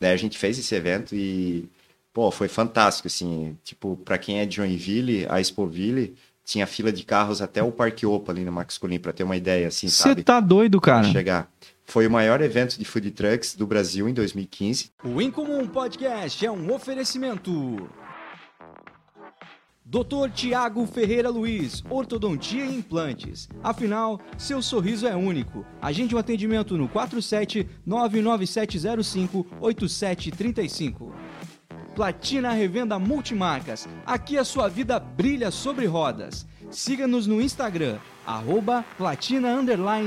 Daí a gente fez esse evento e, pô, foi fantástico, assim. Tipo, para quem é de Joinville, a Expoville tinha fila de carros até o Parque Opa ali no Max Colim, pra ter uma ideia, assim, Você sabe? tá doido, cara. Chegar. Foi o maior evento de food trucks do Brasil em 2015. O Incomum Podcast é um oferecimento. Dr. Tiago Ferreira Luiz, Ortodontia e Implantes. Afinal, seu sorriso é único. Agende um atendimento no 47 99705 8735. Platina Revenda Multimarcas. Aqui a sua vida brilha sobre rodas. Siga-nos no Instagram, arroba platina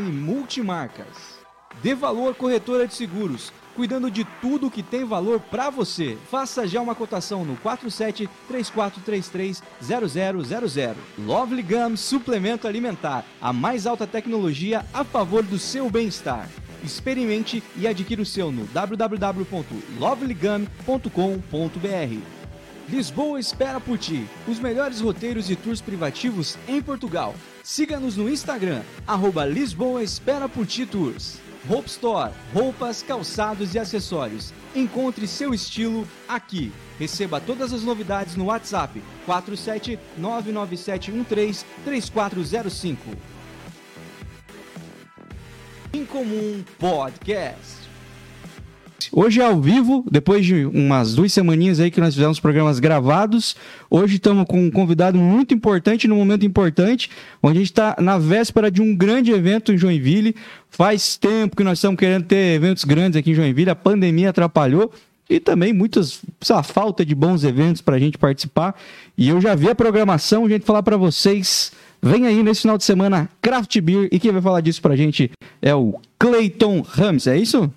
multimarcas. Dê Valor Corretora de Seguros, cuidando de tudo que tem valor para você. Faça já uma cotação no 47 3433 0000. Lovely Gum Suplemento Alimentar, a mais alta tecnologia a favor do seu bem-estar. Experimente e adquira o seu no www.lovelygum.com.br. Lisboa espera por ti. Os melhores roteiros e tours privativos em Portugal. Siga-nos no Instagram, arroba Lisboa Espera por Ti Tours. Hope Store, roupas, calçados e acessórios. Encontre seu estilo aqui. Receba todas as novidades no WhatsApp 47 99713 3405. Incomum Podcast. Hoje é ao vivo, depois de umas duas semaninhas aí que nós fizemos programas gravados. Hoje estamos com um convidado muito importante, num momento importante, onde a gente está na véspera de um grande evento em Joinville. Faz tempo que nós estamos querendo ter eventos grandes aqui em Joinville, a pandemia atrapalhou. E também muitas, essa falta de bons eventos para a gente participar. E eu já vi a programação, a gente falar para vocês. Vem aí nesse final de semana Craft Beer. E quem vai falar disso pra gente é o Clayton Rams, é isso?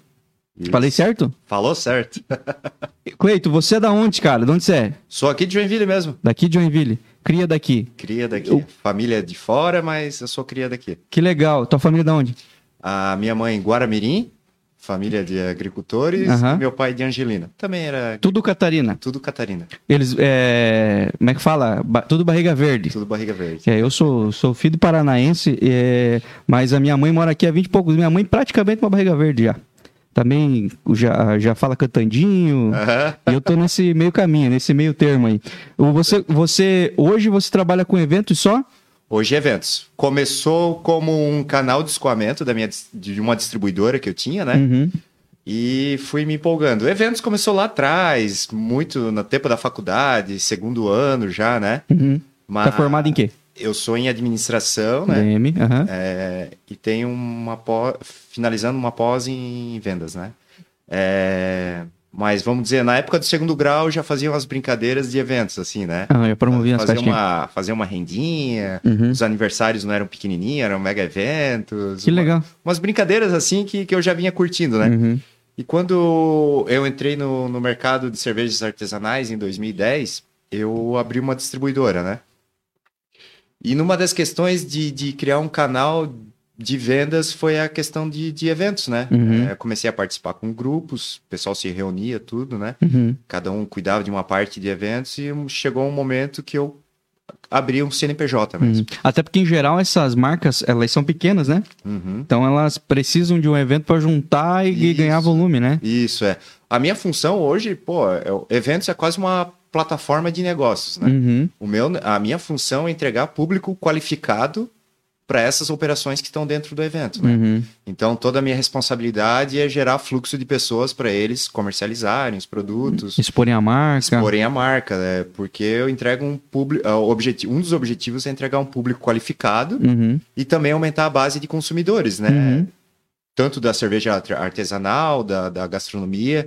Isso. Falei certo? Falou certo. Cleito, você é da onde, cara? De onde você é? Sou aqui de Joinville mesmo. Daqui de Joinville. Cria daqui. Cria daqui. Eu- Família de fora, mas eu sou cria daqui. Que legal. Tua família é da onde? A minha mãe, Guaramirim, família de agricultores. E meu pai de Angelina. Também era Tudo Catarina. tudo Catarina. Eles, é... Como é que fala? Ba- Tudo barriga verde. Tudo barriga verde. É, eu sou, sou filho de paranaense, é, mas a minha mãe mora aqui há 20 e poucos. Minha mãe praticamente uma barriga verde já. Também já, já fala cantandinho. Aham. E eu tô nesse meio caminho, nesse meio termo aí. Você, você, hoje você trabalha com eventos só? Hoje eventos. Começou como um canal de escoamento da minha, de uma distribuidora que eu tinha, né? Uhum. E fui me empolgando. Eventos começou lá atrás, muito no tempo da faculdade, segundo ano já, né? Uhum. Mas Tá formado em quê? Eu sou em administração, né? DM. É, e tenho uma pós, finalizando uma pós em vendas, né? É, mas vamos dizer, na época do segundo grau já faziam as brincadeiras de eventos, assim, né? Ah, eu promovi as fazer festinhas. uma, fazer uma rendinha, Uhum. os aniversários não eram pequenininhos, eram mega eventos. Que uma- legal. umas brincadeiras assim que, que eu já vinha curtindo, né? Uhum. E quando eu entrei no, no mercado de cervejas artesanais em 2010, eu abri uma distribuidora, né? E numa das questões de, de criar um canal de vendas foi a questão de, de eventos, né? Uhum. É, comecei a participar com grupos, o pessoal se reunia, tudo, né? Uhum. Cada um cuidava de uma parte de eventos e chegou um momento que eu abri um CNPJ mesmo. Uhum. Até porque, em geral, essas marcas, elas são pequenas, né? Uhum. Então, elas precisam de um evento para juntar e Isso. ganhar volume, né? Isso, é. A minha função hoje, pô, é, eventos é quase uma plataforma de negócios, né? Uhum. O meu, a minha função é entregar público qualificado para essas operações que estão dentro do evento, né? Uhum. Então, toda a minha responsabilidade é gerar fluxo de pessoas para eles comercializarem os produtos, Exporem a marca. porém a marca, né? Porque eu entrego um público, objetivo, um dos objetivos é entregar um público qualificado Uhum. e também aumentar a base de consumidores, né? Uhum. Tanto da cerveja art- artesanal, da, da gastronomia,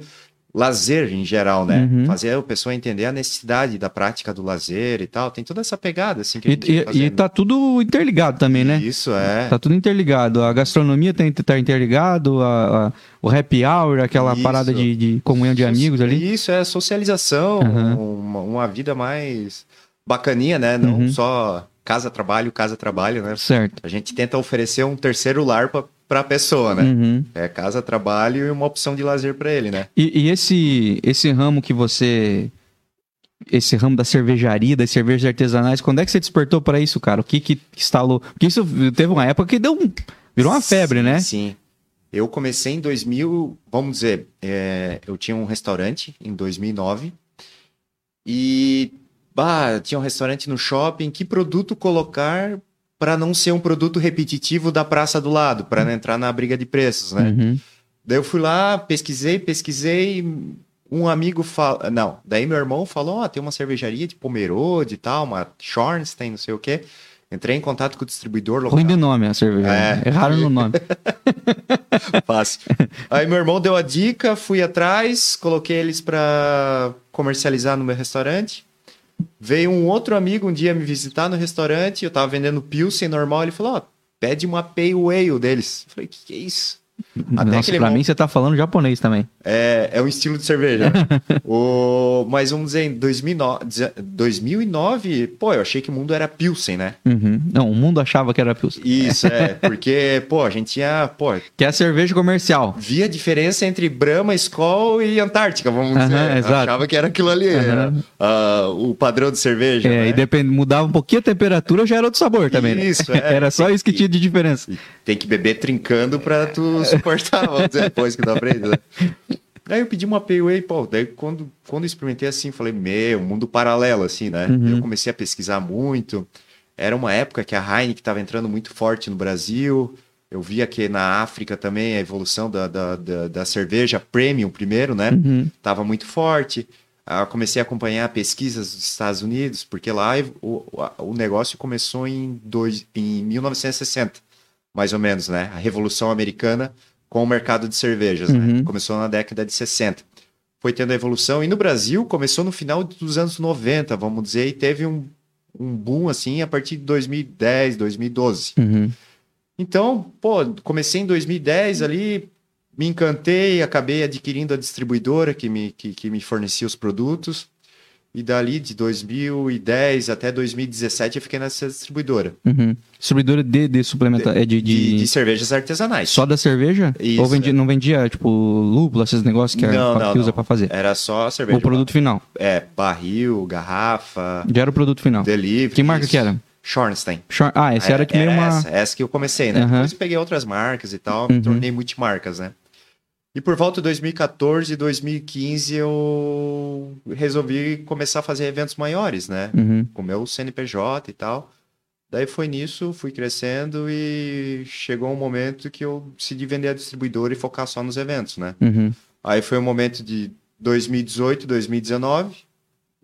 lazer em geral, né? Uhum. Fazer a pessoa entender a necessidade da prática do lazer e tal. Tem toda essa pegada, assim, que E, vai e, tá tudo interligado também, né? Isso, é. Tá tudo interligado. A gastronomia tem tá interligado, a, a- o happy hour, aquela Isso. parada de, de comunhão de amigos ali. Isso, é socialização, Uhum. uma, uma vida mais bacaninha, né? Não Uhum. só casa, trabalho, casa, trabalho, né? Certo. A gente tenta oferecer um terceiro lar para a pessoa, né? Uhum. É casa, trabalho e uma opção de lazer para ele, né? E, e esse, esse ramo que você. Esse ramo da cervejaria, das cervejas artesanais, quando é que você despertou para isso, cara? O que que instalou? Porque isso teve uma época que deu um, virou uma febre, né? Sim. Eu comecei em 2000, vamos dizer, é, eu tinha um restaurante em 2009 e bah, tinha um restaurante no shopping. Que produto colocar para não ser um produto repetitivo da praça do lado, para não entrar na briga de preços, né? Uhum. Daí eu fui lá, pesquisei, pesquisei. Um amigo fala. Não, daí meu irmão falou: Ó, tem uma cervejaria de Pomerode e tal, uma Schornstein, não sei o quê. Entrei em contato com o distribuidor local. Ruim de nome a cerveja. É. Erraram no nome. Fácil. Aí meu irmão deu a dica, fui atrás, coloquei eles para comercializar no meu restaurante. Veio um outro amigo um dia me visitar no restaurante, eu tava vendendo Pilsen normal, ele falou, ó, pede uma Pale Ale deles. Eu falei, que que é isso? Até Nossa, pra mon- mim você tá falando japonês também. É, é um estilo de cerveja. o, mas vamos dizer, em 2009, 2009, pô, eu achei que o mundo era Pilsen, né? Uhum. Não, o mundo achava que era Pilsen. Isso, é, porque, pô, a gente tinha, pô, Que é a cerveja comercial. via a diferença entre Brahma, Skol e Antártica, vamos Aham, dizer. exato. Achava que era aquilo ali, era, ah, o padrão de cerveja. É, né? e depende, mudava um pouquinho a temperatura, já era outro sabor também. né? Isso, é. Era só isso que tinha de diferença. Tem que beber trincando pra tu dizer, depois que tu aprende, né? Daí eu pedi uma Ale, pô, daí quando, quando eu experimentei assim, falei, meu, mundo paralelo, assim, né? Uhum. Eu comecei a pesquisar muito. Era uma época que a Heineken estava entrando muito forte no Brasil. Eu via que na África também a evolução da, da, da, da cerveja premium primeiro, né? Uhum. Tava muito forte. Ah, comecei a acompanhar pesquisas dos Estados Unidos, porque lá o, o, o negócio começou em, dois, em 1960, mais ou menos, né? A Revolução Americana com o mercado de cervejas, Uhum. né? Começou na década de 60. Foi tendo a evolução. E no Brasil, começou no final dos anos 90, vamos dizer, e teve um, um boom, assim, a partir de 2010, 2012. Uhum. Então, pô, comecei em 2010 ali, me encantei, acabei adquirindo a distribuidora que me, que, que me fornecia os produtos. E dali, de 2010 até 2017, eu fiquei nessa distribuidora Uhum. Distribuidora de, de suplementação. É de, de, de- de cervejas artesanais. Só da cerveja? Isso, Ou vendia, não vendia, tipo, lúpulo, esses negócios que, é- Não, não, que usa não. pra fazer? Era só cerveja. O produto final. É, barril, garrafa, Já era o produto final. delivery. Que marca isso. que era? Schornstein. Shor- Ah, esse era, que meio uma. essa, essa que eu comecei, né? Aham. Depois peguei outras marcas e tal, me Uhum. tornei multimarcas, né? E por volta de 2014, 2015, eu resolvi começar a fazer eventos maiores, né? Uhum. Com o meu CNPJ e tal. Daí foi nisso, fui crescendo e chegou um momento que eu decidi vender a distribuidora e focar só nos eventos, né? Uhum. Aí foi o momento de 2018, 2019.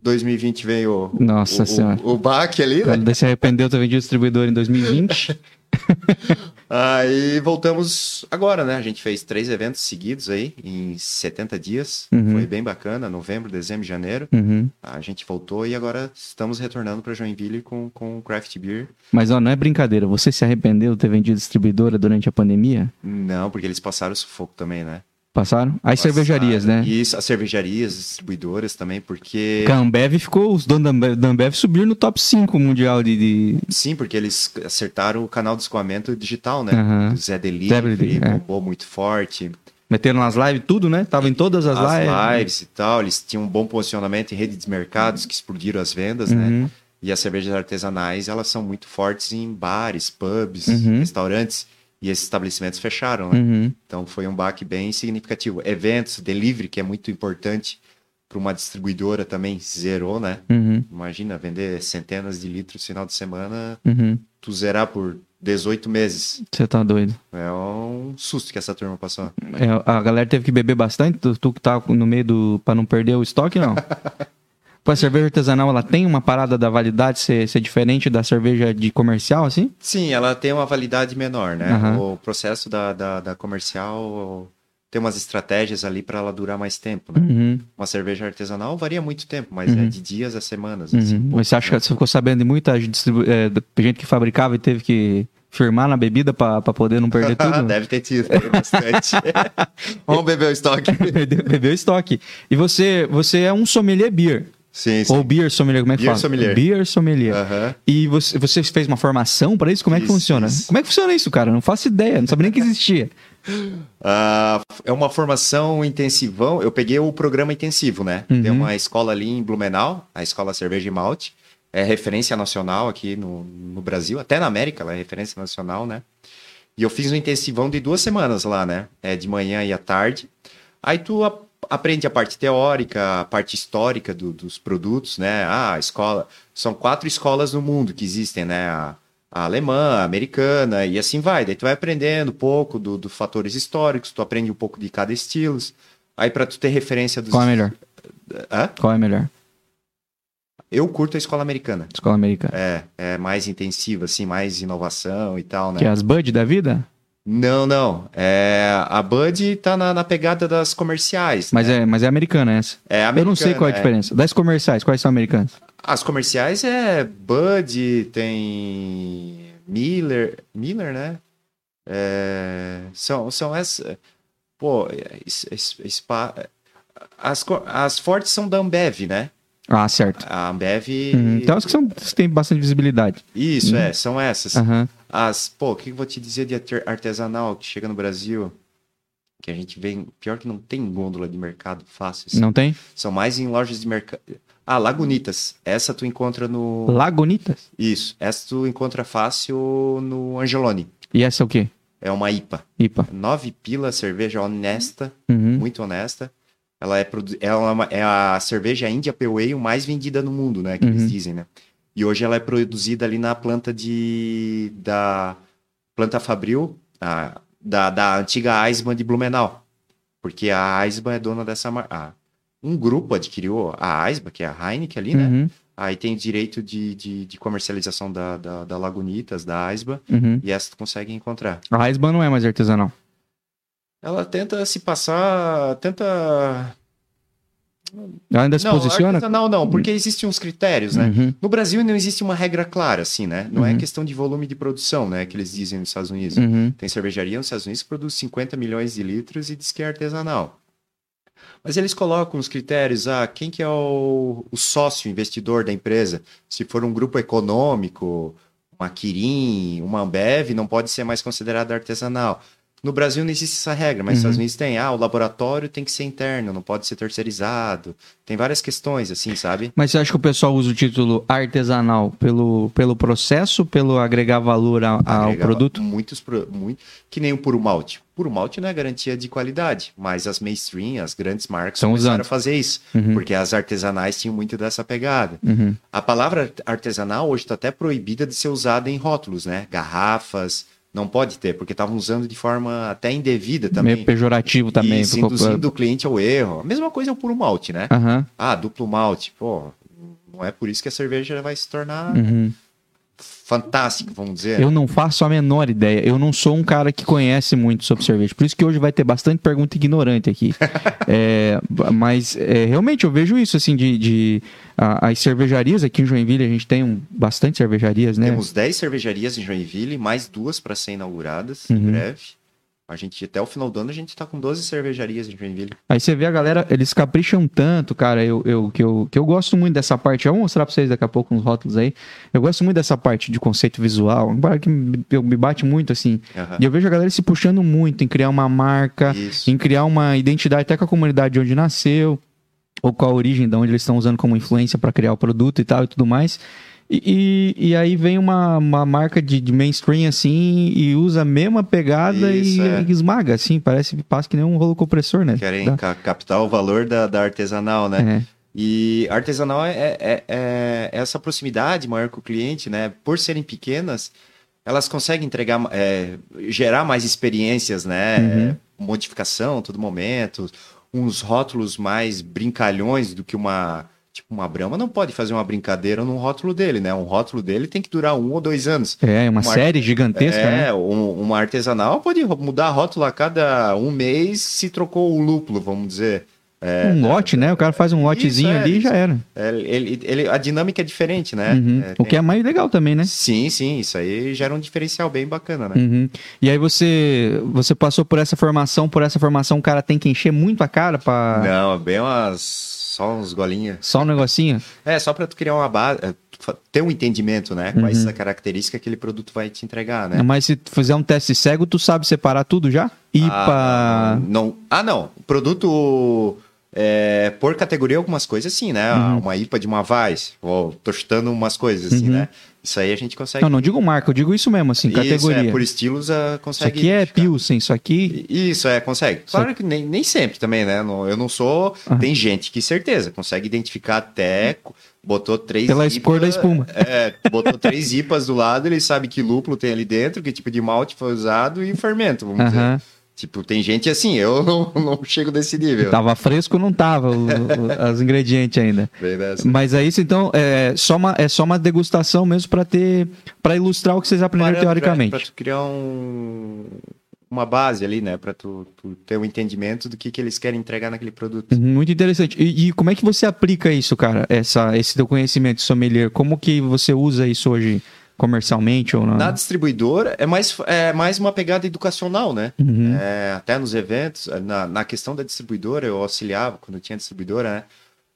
2020 veio o, Nossa o, Senhora. o, o baque ali, né? Quando se arrependeu, ter vendido o distribuidor em 2020. Aí voltamos agora, né? A gente fez três eventos seguidos aí, em 70 dias. Uhum. Foi bem bacana, novembro, dezembro janeiro. Uhum. A gente voltou e agora estamos retornando para Joinville com, com craft beer. Mas ó, não é brincadeira. Você se arrependeu de ter vendido distribuidora durante a pandemia? Não, porque eles passaram sufoco também, né? Passaram? As cervejarias, Passaram. né? Isso, as cervejarias, as distribuidoras também, porque... A Ambev ficou, os donos da Ambev, subiram no top 5 mundial de. de- Sim, porque eles acertaram o canal de escoamento digital, né? O Zé Delivery, é. bombou muito forte. Meteram nas lives tudo, né? Tava em todas as, as lives. lives e tal, eles tinham um bom posicionamento em redes de mercados que explodiram as vendas, né? Uhum. E as cervejas artesanais, elas são muito fortes em bares, pubs, Uhum. restaurantes, e esses estabelecimentos fecharam, né? Uhum. Então foi um baque bem significativo. Eventos, delivery, que é muito importante para uma distribuidora também, zerou, né? Uhum. Imagina, vender centenas de litros no final de semana, Uhum. tu zerar por 18 meses. Você tá doido. É um susto que essa turma passou. É, a galera teve que beber bastante, tu, tu que tá no meio do. pra não perder o estoque, não? Pô, a cerveja artesanal, ela tem uma parada da validade ser, ser diferente da cerveja de comercial, assim? Sim, ela tem uma validade menor, né? Aham. O processo da, da, da comercial tem umas estratégias ali para ela durar mais tempo, né? Uhum. Uma cerveja artesanal varia muito tempo, mas Uhum. é de dias a semanas. assim, Uhum. pouco, Mas você acha né? que você ficou sabendo de muita é, gente que fabricava e teve que firmar na bebida pra poder não perder tudo? Deve ter tido, bastante. Vamos beber o estoque. Bebeu bebeu estoque. E você, você é um sommelier beer. Sim, sim. Ou beer sommelier, como é que Beer fala? sommelier. Beer sommelier. E você, você fez uma formação pra isso? Como é que funciona? fiz. Como é que funciona isso, cara? Não faço ideia, não sabia nem que existia. Ah, é uma formação intensivão. Eu peguei o programa intensivo, né? Uhum. Tem uma escola ali em Blumenau, a Escola Cerveja e Malte. É referência nacional aqui no, no Brasil, até na América, ela é referência nacional, né? E eu fiz um intensivão de duas semanas lá, né? É, de manhã e à tarde. Aí tu aprende a parte teórica, a parte histórica do- dos produtos, né? Ah, a escola. São quatro escolas no mundo que existem, né? A, a alemã, a americana, e assim vai. Daí tu vai aprendendo um pouco do- dos fatores históricos, tu aprende um pouco de cada estilo. Aí para tu ter referência dos. Qual é melhor? Hã? Qual é melhor? Eu curto a escola americana. Escola americana. É, é mais intensiva, assim, mais inovação e tal, né? Que é as Bud da vida? Não, não. É, a Bud tá na, na pegada das comerciais. Mas, né? é, mas é americana essa. é Eu não sei qual é a americana, diferença. Das comerciais, quais são americanas? As comerciais é Bud, tem Miller, Miller, né? É, são, são essas. Pô, spa- as, as fortes são da Ambev, né? Ah, certo. A Ambev. Uhum. Então as que são, têm bastante visibilidade. Isso, é, são essas. Aham. As, pô, o que eu vou te dizer de arte- artesanal que chega no Brasil? Que a gente vem. Pior que não tem gôndola de mercado fácil. assim. Não tem? São mais em lojas de mercado. Ah, Lagunitas. Essa tu encontra no. Lagunitas? Isso. Essa tu encontra fácil no Angeloni. E essa é o quê? É uma IPA. IPA. Nove pila, cerveja honesta, Uhum. muito honesta. Ela é, produ... ela é uma- é a cerveja India Pale Ale mais vendida no mundo, né? Que Uhum. eles dizem, né? E hoje ela é produzida ali na planta de... da planta Fabril, a- da, da antiga Eisman de Blumenau. Porque a Eisman é dona dessa marca. Um grupo adquiriu a Eisman, que é a Heineken ali, né? Uhum. Aí tem direito de, de, de comercialização da, da, da Lagunitas, da Eisman, Uhum. e essa tu consegue encontrar. A Eisban não é mais artesanal. Ela tenta se passar, tenta ainda se não, posiciona? artesanal não, porque existem uns critérios, né? Uhum. No Brasil não existe uma regra clara, assim, né? Não é Uhum. questão de volume de produção, né? Que eles dizem nos Estados Unidos. Uhum. Tem cervejaria nos Estados Unidos que produz 50 milhões de litros e diz que é artesanal. Mas eles colocam os critérios, ah, quem que é o, o sócio investidor da empresa? Se for um grupo econômico, uma Kirin, uma Ambev, não pode ser mais considerado artesanal. No Brasil não existe essa regra, mas nos Uhum. Estados Unidos tem, ah, o laboratório tem que ser interno, não pode ser terceirizado. Tem várias questões, assim, sabe? Mas você acha que o pessoal usa o título artesanal pelo, pelo processo, pelo agregar valor a- ao produto? Muitos, muito, que nem o puro malte. Puro malte não é garantia de qualidade, mas as mainstream, as grandes marcas Estão começaram usando. a fazer isso, Uhum. porque as artesanais tinham muito dessa pegada. Uhum. A palavra artesanal hoje está até proibida de ser usada em rótulos, né? Garrafas, não pode ter, porque estavam usando de forma até indevida também. Meio pejorativo também. Isso, induzindo o cliente ao erro. A mesma coisa é o puro malte, né? Aham. Ah, duplo malte. Pô, não é por isso que a cerveja vai se tornar Uhum. Fantástica, vamos dizer. Eu não faço a menor ideia. Eu não sou um cara que conhece muito sobre cerveja. Por isso que hoje vai ter bastante pergunta ignorante aqui. É, mas é, realmente eu vejo isso, assim, de. de a- as cervejarias aqui em Joinville, a gente tem um, bastante cervejarias, né? Temos 10 cervejarias em Joinville, mais duas para ser inauguradas Uhum. em breve. A gente, até o final do ano, a gente está com 12 cervejarias em Joinville. Aí você vê a galera, eles capricham tanto, cara, eu, eu, que, eu, que eu gosto muito dessa parte. Eu vou mostrar pra vocês daqui a pouco uns rótulos aí. Eu gosto muito dessa parte de conceito visual, embora que me, eu- me bate muito, assim. Aham. E eu vejo a galera se puxando muito em criar uma marca, Isso. em criar uma identidade até com a comunidade de onde nasceu, ou com a origem de onde eles estão usando como influência para criar o produto e tal e tudo mais. E, e, e aí vem uma, uma marca de, de mainstream assim e usa a mesma pegada Isso, e, é. e esmaga, assim, parece que passa que nem um rolo compressor, né? Querem Dá- ca- captar o valor da, da artesanal, né? É. E artesanal é, é- é- é essa proximidade maior com o cliente, né? Por serem pequenas, elas conseguem entregar, é, gerar mais experiências, né? Uhum. Modificação a todo momento, uns rótulos mais brincalhões do que uma. Tipo, uma Brahma não pode fazer uma brincadeira num rótulo dele, né? Um rótulo dele tem que durar um ou dois anos. É, uma Uma- série gigantesca, é, né? um- uma artesanal pode mudar a rótula a cada um mês se trocou o lúpulo, vamos dizer. um lote, né? O cara faz um lotezinho é, ali e já era. É, ele, ele- a dinâmica é diferente, né? Uhum. É, O tem- que é mais legal também, né? Sim, sim, isso aí gera um diferencial bem bacana, né? Uhum. E aí você você passou por essa formação, por essa formação o cara tem que encher muito a cara pra Não, é bem umas. Só uns golinhos. só um negocinho? É, só pra tu criar uma base, é, ter um entendimento, né? Uhum. Quais a característica que aquele produto vai te entregar, né? Mas se tu fizer um teste cego, tu sabe separar tudo já? IPA. Ah, não. Ah, não. Produto É, por categoria, algumas coisas sim, né? Uhum. Uma IPA de uma Vaz, ou tô chutando umas coisas assim, Uhum. né? Isso aí a gente consegue. Não, não digo marca, eu digo isso mesmo, assim, Isso, categoria. é, por estilos, ah, Isso consegue. aqui é. Pilsen, isso aqui. Isso, é, consegue. Claro que nem, nem sempre também, né? Eu não sou. Aham. Tem gente que, certeza, consegue identificar até. Botou três Pela IPA, cor da espuma. É, botou três IPAs do lado, ele sabe que lúpulo tem ali dentro, que tipo de malte foi usado e fermento, vamos dizer. Tipo, tem gente assim, eu não, não chego desse nível. Tava fresco, não tava o- o- os ingredientes ainda. Dessa. Mas é isso, então, é só uma, é só uma degustação mesmo para ter, para ilustrar o que vocês aprenderam Parâmetro, é, teoricamente. Pra tu criar um, uma base ali, né? Pra tu, tu ter um entendimento do que, que eles querem entregar naquele produto. Uhum, Muito interessante. E, e como é que você aplica isso, cara? Essa, esse teu conhecimento de sommelier, como que você usa isso hoje comercialmente ou não? Na distribuidora é mais, é mais uma pegada educacional, né? Uhum. É, até nos eventos, na, na questão da distribuidora, eu auxiliava, quando eu tinha distribuidora, né?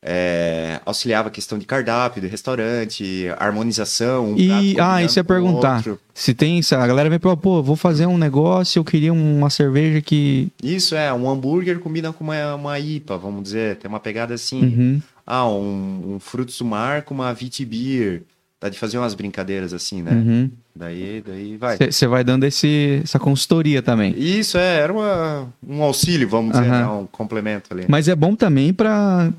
É, auxiliava a questão de cardápio, de restaurante, harmonização. Um E, ah, isso o perguntar. outro. Se tem, se a galera vem pra, pô, vou fazer um negócio, eu queria uma cerveja que. Isso é, um hambúrguer combina com uma, uma IPA, vamos dizer, tem uma pegada assim. Uhum. Ah, um, um frutos do mar com uma Vitibir. Dá de fazer umas brincadeiras assim, né? Uhum. Daí, daí vai. Você vai dando esse, essa consultoria também. Isso é, era uma, um auxílio, vamos dizer, né? um complemento ali. Mas é bom também pra.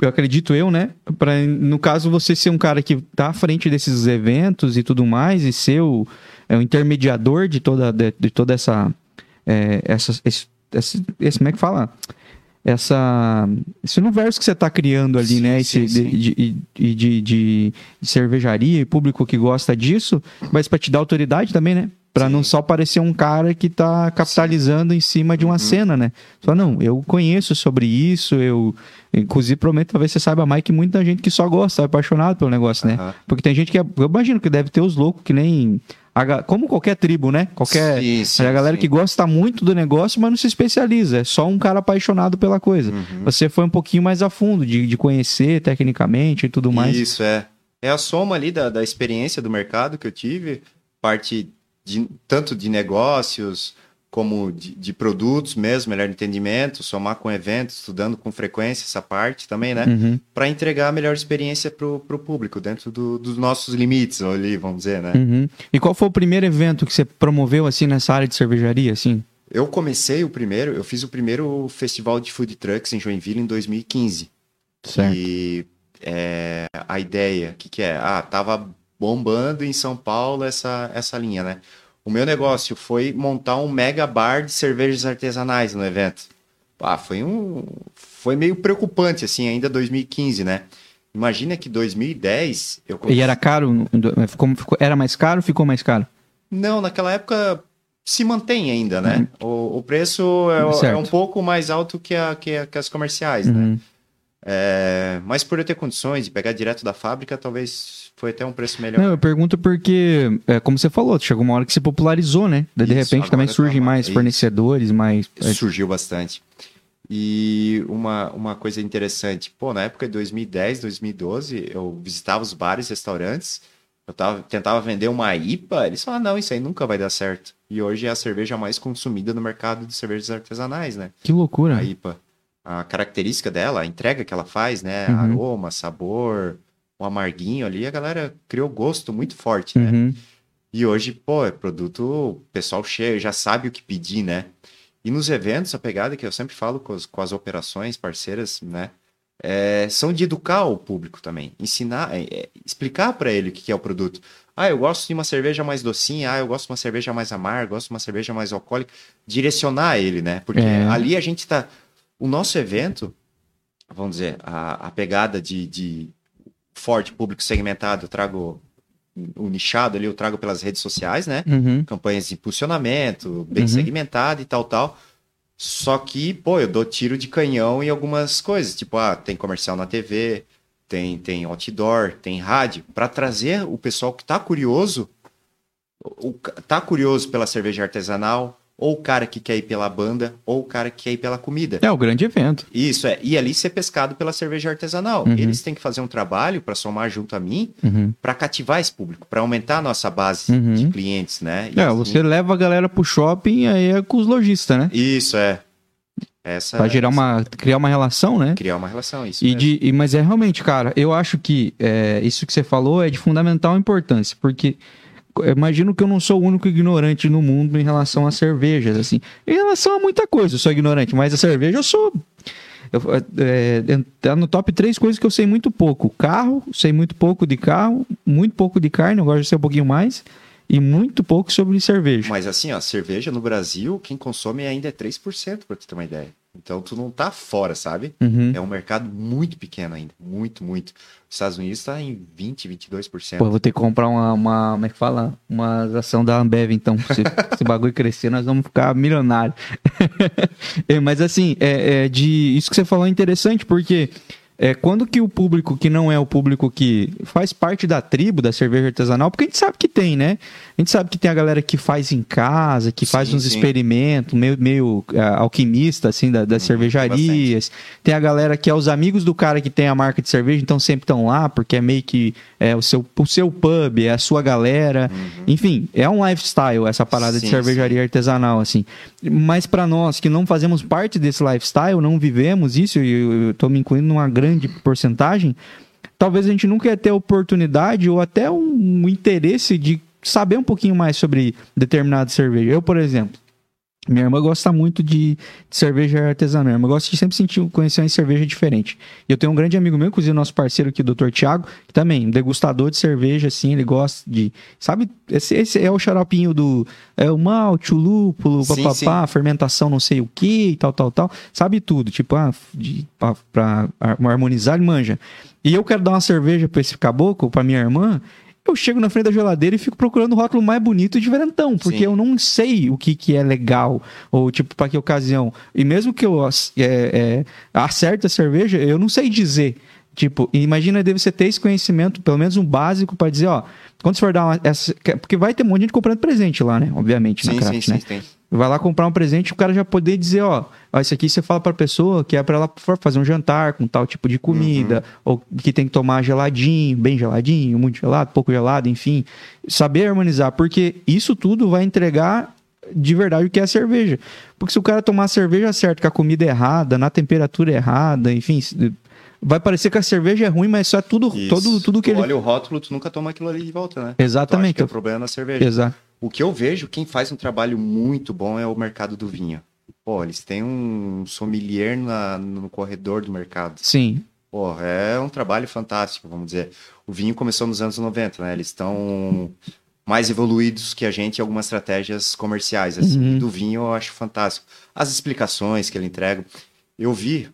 Eu acredito eu, né? Pra, no caso, você ser um cara que tá à frente desses eventos e tudo mais, e ser o, é, o intermediador de toda, de, de toda essa. É, essa esse, esse, esse- como é que fala? Essa, esse universo que você tá criando ali, Sim, né? Esse, sim. De, de, de, de- de cervejaria e público que gosta disso, mas pra te dar autoridade também, né? Pra Sim. não só parecer um cara que tá capitalizando em cima de uma Uhum. cena, né? Só não, eu conheço sobre isso, eu. Inclusive, provavelmente, talvez você saiba mais que muita gente que só gosta, é apaixonado pelo negócio, né? Aham. Porque tem gente que. é- Eu imagino que deve ter os loucos que nem. A como qualquer tribo, né? Qualquer. Sim, sim, a galera sim. que gosta muito do negócio, mas não se especializa. É só um cara apaixonado pela coisa. Uhum. Você foi um pouquinho mais a fundo, de, de conhecer tecnicamente e tudo mais. Isso, é. É a soma ali da, da experiência do mercado que eu tive, parte de, tanto de negócios como de, de produtos mesmo, melhor entendimento, somar com eventos, estudando com frequência essa parte também, né? Uhum. Para entregar a melhor experiência pro, pro público, dentro do- dos nossos limites ali, vamos dizer, né? Uhum. E qual foi o primeiro evento que você promoveu assim nessa área de cervejaria, assim? Eu comecei o primeiro, eu fiz o primeiro festival de food trucks em Joinville em 2015. Certo. E é, a ideia, o que, que é? Ah, tava bombando em São Paulo essa, essa linha, né? O meu negócio foi montar um mega bar de cervejas artesanais no evento. Ah, foi um. Foi meio preocupante, assim, ainda 2015, né? Imagina que 2010 eu E era caro? Ficou, ficou- era mais caro ficou mais caro? Não, naquela época se mantém ainda, né? O, o preço é, Uhum. É um pouco mais alto que, a, que, a- que as comerciais, né? Uhum. É, mas por eu ter condições de pegar direto da fábrica, talvez foi até um preço melhor. Não, eu pergunto porque, é, como você falou, chegou uma hora que se popularizou, né? Daí, de Isso, repente também agora surgem tá mais mais- fornecedores, mais. é, Surgiu bastante. E uma, uma coisa interessante, pô, na época de 2010, 2012, eu visitava os bares, restaurantes, eu tava, tentava vender uma IPA, eles falavam, não, isso aí nunca vai dar certo. E hoje é a cerveja mais consumida no mercado de cervejas artesanais, né? Que loucura. A IPA. A característica dela, a entrega que ela faz, né? Uhum. Aroma, sabor, um amarguinho ali, a galera criou gosto muito forte, né? Uhum. E hoje, pô, é produto, o pessoal cheio, já sabe o que pedir, né? E nos eventos, a pegada que eu sempre falo com as, com as operações parceiras, né? é, são de educar o público também. Ensinar, é, é, explicar para ele o que que é o produto. Ah, eu gosto de uma cerveja mais docinha, ah, eu gosto de uma cerveja mais amarga, gosto de uma cerveja mais alcoólica. Direcionar ele, né? Porque É. ali a gente tá. O nosso evento, vamos dizer, a, a pegada de, de forte público segmentado, eu trago o nichado ali, eu trago pelas redes sociais, né? Uhum. campanhas de impulsionamento, bem Uhum. segmentado e tal, tal. Só que, pô, eu dou tiro de canhão em algumas coisas. Tipo, ah, tem comercial na TV, tem, tem outdoor, tem rádio, para trazer o pessoal que tá curioso, o, tá curioso pela cerveja artesanal, ou o cara que quer ir pela banda, ou o cara que quer ir pela comida. É o grande evento. Isso é, e ali ser pescado pela cerveja artesanal. Uhum. Eles têm que fazer um trabalho para somar junto a mim, Uhum. para cativar esse público, para aumentar a nossa base Uhum. de clientes, né? E É, assim- você leva a galera pro shopping, aí é com os lojistas, né? Isso, é. Essa Pra gerar uma, criar uma relação, né? criar uma relação, isso E de, e- mas é realmente, cara, eu acho que é, isso que você falou é de fundamental importância, porque imagino que eu não sou o único ignorante no mundo em relação a cervejas, assim. Em relação a muita coisa, eu sou ignorante, mas a cerveja eu sou. Eu, é, é, tá no top três coisas que eu sei muito pouco: carro, sei muito pouco de carro, muito pouco de carne, eu gosto de ser um pouquinho mais, e muito pouco sobre cerveja. Mas assim, ó, cerveja no Brasil, quem consome ainda é 3%, pra tu ter uma ideia. Então tu não tá fora, sabe? Uhum. É um mercado muito pequeno ainda. Muito, muito. Os Estados Unidos tá em 20, 22%. Pô, eu vou ter que comprar uma, uma. Como é que fala? Uma ação da Ambev, então. Se esse bagulho crescer, nós vamos ficar milionários. É, mas assim, é, é de, isso que você falou é interessante, porque é, quando que o público que não é o público que faz parte da tribo da cerveja artesanal, porque a gente sabe que tem, né? A gente sabe que tem a galera que faz em casa, que faz Sim, uns sim. experimentos, meio, meio ah, alquimista, assim, da, das Uhum, cervejarias. Tem a galera que é os amigos do cara que tem a marca de cerveja, então sempre estão lá, porque é meio que é, o, seu, o seu pub, é a sua galera. Enfim, é um lifestyle essa parada de Sim, cervejaria artesanal, assim. Mas para nós que não fazemos parte desse lifestyle, não vivemos isso, e eu, tô me incluindo numa grande porcentagem, talvez a gente nunca ia ter oportunidade ou até um interesse de saber um pouquinho mais sobre determinada cerveja. Eu, por exemplo, minha irmã gosta muito de, de cerveja artesanal. Minha irmã gosta de sempre sentir, conhecer uma cerveja diferente. E eu tenho um grande amigo meu, inclusive nosso parceiro aqui, o Dr. Tiago, que também, um degustador de cerveja, assim, ele gosta de. Sabe, esse, esse é o xaropinho do. É o malte, o lúpulo, papapá, fermentação, não sei o que, e tal, tal, tal. Sabe tudo. Tipo, ah, de, pra, pra harmonizar, ele manja. E eu quero dar uma cerveja pra esse caboclo, pra minha irmã. Eu chego na frente da geladeira e fico procurando o rótulo mais bonito e diferentão, porque Sim. eu não sei o que, que é legal, ou tipo, para que ocasião. E mesmo que eu é, é, acerte a cerveja, eu não sei dizer. Tipo, imagina deve você ter esse conhecimento, pelo menos um básico, para dizer, ó, quando você for dar uma. Essa, porque vai ter um monte de gente comprando presente lá, né? Obviamente, na Sim, craft, sim, né? sim, tem. Vai lá comprar um presente, o cara já poder dizer, ó, ó isso aqui você fala pra pessoa que é pra ela fazer um jantar com tal tipo de comida, ou que tem que tomar geladinho, bem geladinho, muito gelado, pouco gelado, enfim. Saber harmonizar, porque isso tudo vai entregar de verdade o que é a cerveja. Porque se o cara tomar a cerveja certa, com a comida errada, na temperatura errada, enfim, vai parecer que a cerveja é ruim, mas isso é tudo, Isso. todo, tudo que Tu ele... Olha o rótulo, tu nunca toma aquilo ali de volta, né? Exatamente. Tu acha que é o problema na cerveja. Exato. O que eu vejo, quem faz um trabalho muito bom é o mercado do vinho. Pô, eles têm um sommelier na- no corredor do mercado. Sim. Pô, é um trabalho fantástico, vamos dizer. O vinho começou nos anos 90, né? Eles estão mais evoluídos que a gente em algumas estratégias comerciais, assim. Uhum. E do vinho eu acho fantástico. As explicações que ele entrega. Eu vi,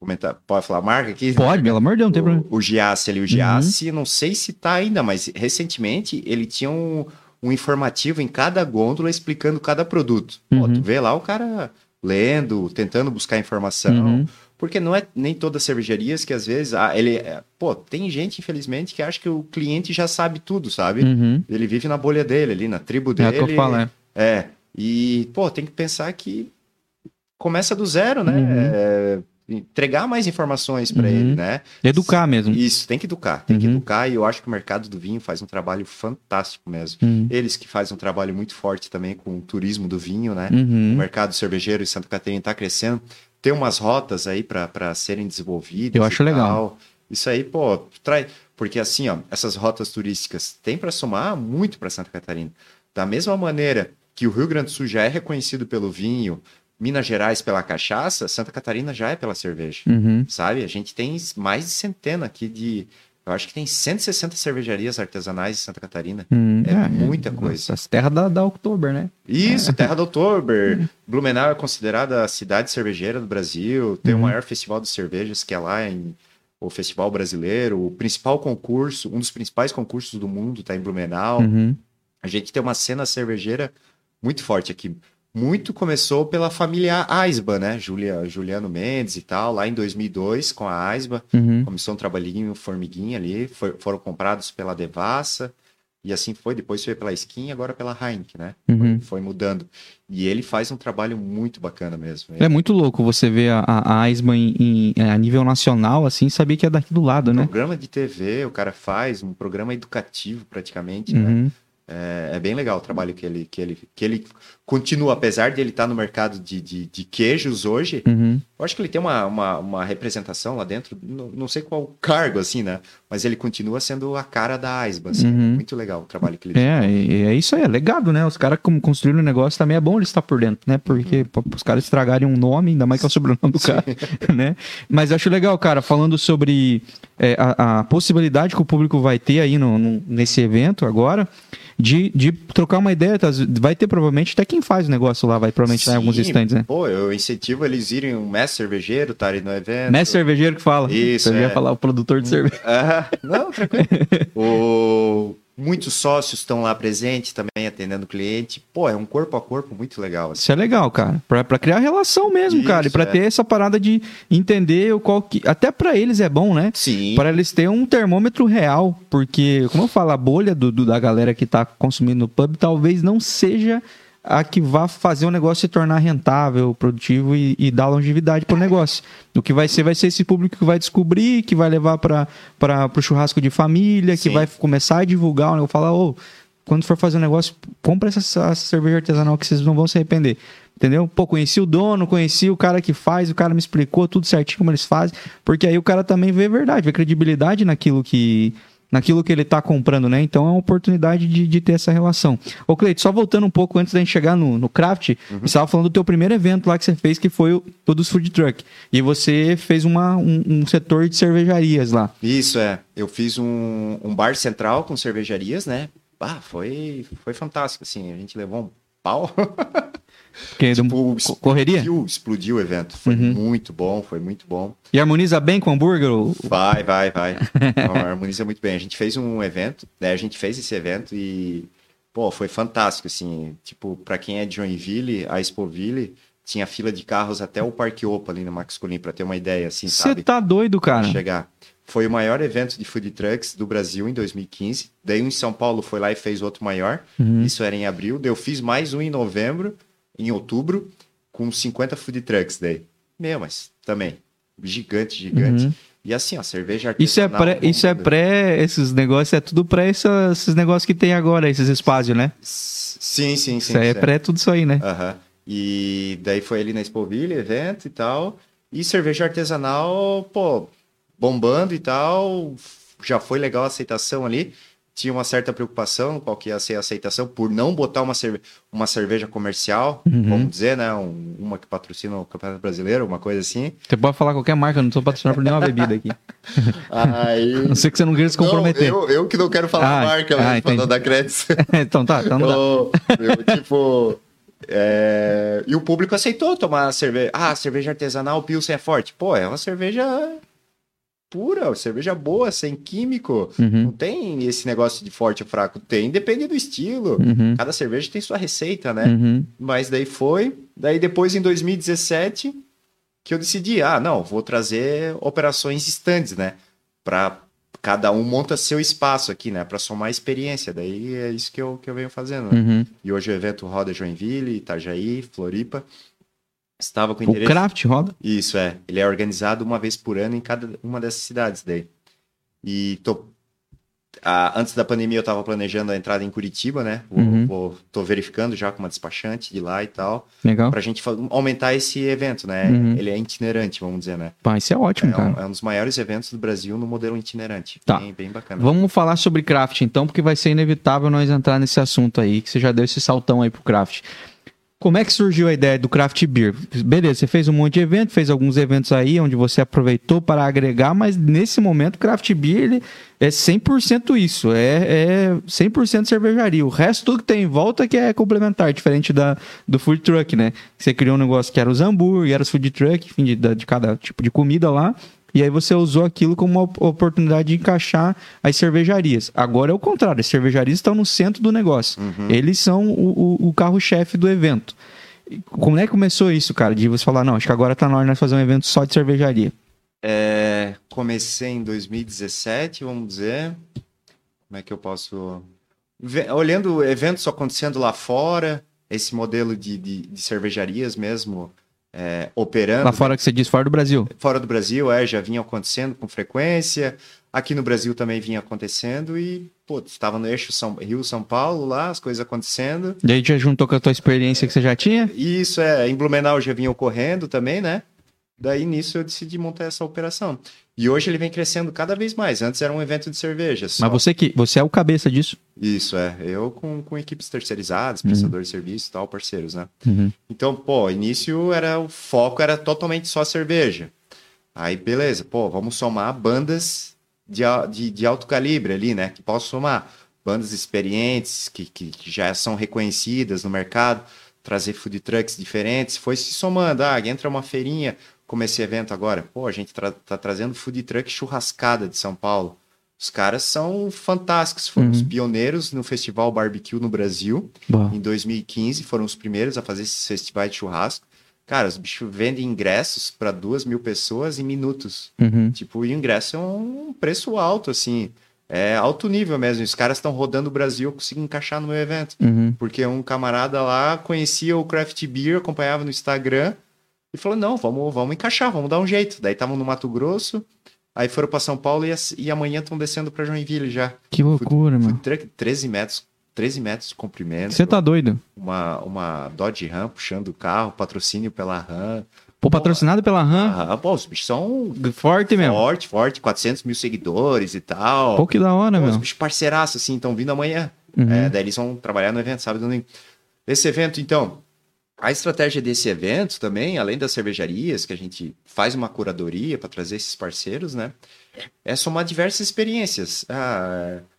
comentar, pode falar a marca aqui? Pode, pelo amor de Deus, não tem problema. O, Giasse ali, o Giasse, não sei se tá ainda, mas recentemente ele tinha um, um informativo em cada gôndola explicando cada produto. Uhum. tu vê lá o cara lendo, tentando buscar informação. Uhum. Porque não é nem todas as cervejarias que às vezes. Ah, ele, é- pô, tem gente, infelizmente, que acha que o cliente já sabe tudo, sabe? Uhum. Ele vive na bolha dele, ali, na tribo É dele. o que eu falo, é. É. E, pô, tem que pensar que começa do zero, né? Uhum. É, entregar mais informações para Uhum. ele, né? Educar mesmo. Isso, tem que educar, tem que Uhum. educar e eu acho que o mercado do vinho faz um trabalho fantástico mesmo. Uhum. Eles que fazem um trabalho muito forte também com o turismo do vinho, né? Uhum. O mercado cervejeiro em Santa Catarina está crescendo. Tem umas rotas aí para serem desenvolvidas. Eu acho legal. Isso aí, pô, traz. Porque assim, ó, essas rotas turísticas têm para somar muito para Santa Catarina. Da mesma maneira que o Rio Grande do Sul já é reconhecido pelo vinho, Minas Gerais pela cachaça, Santa Catarina já é pela cerveja. Uhum. Sabe? A gente tem mais de centena aqui de. Eu acho que tem 160 cervejarias artesanais em Santa Catarina. Uhum. É muita coisa. As terras da, da Oktober, né? Isso, Terra do Oktober. Blumenau é considerada a cidade cervejeira do Brasil. Tem Uhum. o maior festival de cervejas que é lá em o Festival Brasileiro. O principal concurso, um dos principais concursos do mundo está em Blumenau. Uhum. A gente tem uma cena cervejeira muito forte aqui. Muito começou pela família Aisba, né? Julia, Juliano Mendes e tal, lá em 2002 com a Aisba. Uhum. Começou um trabalhinho formiguinha ali, foi- foram comprados pela Devassa, e assim foi. Depois foi pela Skin, agora pela Heineken, né? Uhum. Foi mudando. E ele faz um trabalho muito bacana mesmo. É muito louco você ver a, a, a em, em- é, a nível nacional, assim, saber que é daqui do lado, né? programa de TV, o cara faz, um programa educativo praticamente, né? É, é, bem legal o trabalho que ele, que ele, que ele continua, apesar de ele estar no mercado de, de, de queijos hoje. Uhum. Eu acho que ele tem uma, uma, uma representação lá dentro, não, não, sei qual cargo, assim, né? Mas ele continua sendo a cara da AISBA. Assim, uhum. Muito legal o trabalho que ele É, é isso aí, é legado, né? Os caras, como construíram o negócio, também é bom ele estar por dentro, né? Porque uhum. os caras estragarem um nome, ainda mais que é o sobrenome do cara, né? Mas acho legal, cara, falando sobre é, a, a, possibilidade que o público vai ter aí no, no, nesse evento agora de, de trocar uma ideia. Tá? Vai ter provavelmente até quem faz o negócio lá, vai provavelmente Sim, em alguns instantes, né? Pô, eu incentivo eles irem um mestre cervejeiro, estarem no evento. Mestre cervejeiro que fala. Isso. Você é. ia falar o produtor de cerveja. Ah, não, tranquilo. o Muitos sócios estão lá presentes também atendendo o cliente. Pô, é um corpo a corpo muito legal. Assim. Isso é legal, cara. Pra, pra criar relação mesmo, Isso, cara. E pra é. ter essa parada de entender o qual que. Até pra eles é bom, né? Sim. Pra eles terem um termômetro real. Porque, como eu falo, a bolha do, do da galera que tá consumindo no pub talvez não seja a que vá fazer o negócio se tornar rentável, produtivo e, e dar longevidade para o negócio. O que vai ser, vai ser esse público que vai descobrir, que vai levar para o churrasco de família, Sim. que vai começar a divulgar, né? falar, ô, quando for fazer um negócio, compra essa, essa cerveja artesanal que vocês não vão se arrepender. Entendeu? Pô, conheci o dono, conheci o cara que faz, o cara me explicou tudo certinho como eles fazem, porque aí o cara também vê verdade, vê credibilidade naquilo que, naquilo que ele está comprando, né? Então é uma oportunidade de, de ter essa relação. Ô, Cleito, só voltando um pouco antes da gente chegar no, no craft, uhum. você estava falando do teu primeiro evento lá que você fez, que foi o, o dos food truck. E você fez uma, um, um, setor de cervejarias lá. Isso, é. Eu fiz um, um bar central com cervejarias, né? Ah, foi, foi fantástico, assim. A gente levou um pau. Que tipo, correria? Explodiu, explodiu o evento. Foi uhum. muito bom, foi muito bom. E harmoniza bem com o hambúrguer? Vai, vai, vai. harmoniza muito bem. A gente fez um evento, né? A gente fez esse evento e, pô, foi fantástico, assim. Tipo, para quem é de Joinville, a Expoville tinha fila de carros até o Parque Opa ali no Max Colim, pra ter uma ideia, assim? Você tá doido, cara? Chegar. Foi o maior evento de food trucks do Brasil em 2015. Daí um em São Paulo foi lá e fez outro maior. Uhum. Isso era em abril. Daí eu fiz mais um em novembro em outubro, com 50 food trucks daí. Meu, mas também, gigante, gigante. Uhum. E assim, ó, cerveja Isso é pré, isso é pré, esses negócios, é tudo pré esses negócios que tem agora, esses espaços, né? Sim, sim, sim. Isso aí é pré tudo isso aí, né? Aham. Uhum. E daí foi ali na Expoville, evento e tal. E cerveja artesanal, pô, bombando e tal. Já foi legal a aceitação ali tinha uma certa preocupação qual que ia ser a aceitação por não botar uma, cerve uma cerveja comercial, uhum. vamos dizer, né? Um, uma que patrocina o Campeonato Brasileiro, uma coisa assim. Você pode falar qualquer marca, eu não sou patrocinado por nenhuma bebida aqui. Aí... não sei que você não queira se comprometer. Não, eu, eu que não quero falar ah, marca, ah, mas falando da Credits. então tá, então não eu, eu, tipo... É... E o público aceitou tomar cerveja. Ah, cerveja artesanal, Pilsen é forte. Pô, é uma cerveja pura, cerveja boa, sem químico. Uhum. Não tem esse negócio de forte ou fraco. Tem, depende do estilo. Uhum. Cada cerveja tem sua receita, né? Uhum. Mas daí foi. Daí depois, em 2017, que eu decidi, ah, não, vou trazer operações estandes, né? Para cada um monta seu espaço aqui, né? Para somar experiência. Daí é isso que eu, que eu venho fazendo. Né? Uhum. E hoje o evento roda Joinville, Itajaí, Floripa estava com interesse. O craft roda? Isso, é. Ele é organizado uma vez por ano em cada uma dessas cidades daí. E tô... Ah, antes da pandemia eu estava planejando a entrada em Curitiba, né? Vou, uhum. vou, tô verificando já com uma despachante de lá e tal. Legal. Pra gente aumentar esse evento, né? Uhum. Ele é itinerante, vamos dizer, né? Pá, isso é ótimo, é cara. Um, é um dos maiores eventos do Brasil no modelo itinerante. Tá. Bem, bem bacana. Vamos falar sobre craft então, porque vai ser inevitável nós entrar nesse assunto aí, que você já deu esse saltão aí pro craft. Como é que surgiu a ideia do craft beer? Beleza, você fez um monte de evento, fez alguns eventos aí onde você aproveitou para agregar, mas nesse momento o craft beer ele é 100% isso, é, é 100% cervejaria. O resto tudo que tem em volta que é complementar, diferente da, do food truck, né? Você criou um negócio que era os hambúrguer, era os food truck, enfim, de, de cada tipo de comida lá. E aí você usou aquilo como uma oportunidade de encaixar as cervejarias. Agora é o contrário, as cervejarias estão no centro do negócio. Uhum. Eles são o, o, o carro-chefe do evento. Como é que começou isso, cara? De você falar, não, acho que agora está na hora de fazer um evento só de cervejaria. É, comecei em 2017, vamos dizer. Como é que eu posso. Olhando eventos acontecendo lá fora, esse modelo de, de, de cervejarias mesmo é, operando. Lá fora que você diz, fora do Brasil. Fora do Brasil, é, já vinha acontecendo com frequência. Aqui no Brasil também vinha acontecendo e, pô, estava no eixo São, Rio-São Paulo lá, as coisas acontecendo. E aí já juntou com a tua experiência que você já tinha? Isso, é, em Blumenau já vinha ocorrendo também, né? Daí nisso eu decidi montar essa operação. E hoje ele vem crescendo cada vez mais. Antes era um evento de cerveja. Só. Mas você que você é o cabeça disso? Isso, é. Eu com, com equipes terceirizadas, prestadores uhum. de serviço e tal, parceiros, né? Uhum. Então, pô, início era o foco era totalmente só cerveja. Aí, beleza, pô, vamos somar bandas de, de, de alto calibre ali, né? Que posso somar bandas experientes, que, que, que já são reconhecidas no mercado, trazer food trucks diferentes. Foi se somando, ah, entra uma feirinha, como esse evento agora. Pô, a gente tra tá trazendo food truck churrascada de São Paulo. Os caras são fantásticos, foram uhum. os pioneiros no festival barbecue no Brasil. Boa. Em 2015, foram os primeiros a fazer esses festivais de churrasco. Cara, os bichos vendem ingressos para duas mil pessoas em minutos. Uhum. Tipo, e o ingresso é um preço alto, assim. É alto nível mesmo. Os caras estão rodando o Brasil, eu consigo encaixar no meu evento. Uhum. Porque um camarada lá conhecia o Craft Beer, acompanhava no Instagram e falou: não, vamos, vamos encaixar, vamos dar um jeito. Daí estavam no Mato Grosso, aí foram para São Paulo e, e amanhã estão descendo para Joinville já. Que loucura, fui, mano. Fui 13 metros, 13 metros de comprimento. Você tá doido? Uma, uma Dodge Ram puxando o carro, patrocínio pela Ram. Pô, patrocinado pela RAM? Ah, pô, os bichos são. Forte mesmo. Forte, forte, 400 mil seguidores e tal. Pô, que da hora, meu. Os bichos parceiraços, assim, estão vindo amanhã. Uhum. É, daí eles vão trabalhar no evento, sábado domingo. Esse evento, então, a estratégia desse evento também, além das cervejarias, que a gente faz uma curadoria para trazer esses parceiros, né? É somar diversas experiências.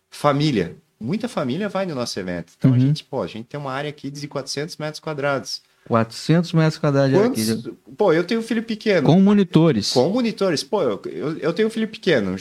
Família. Muita família vai no nosso evento. Então uhum. a gente, pô, a gente tem uma área aqui de 400 metros quadrados. 400 metros quadrados Quantos... aqui. Pô, eu tenho um filho pequeno. Com monitores. Com monitores. Pô, eu, eu, eu tenho um filho pequeno.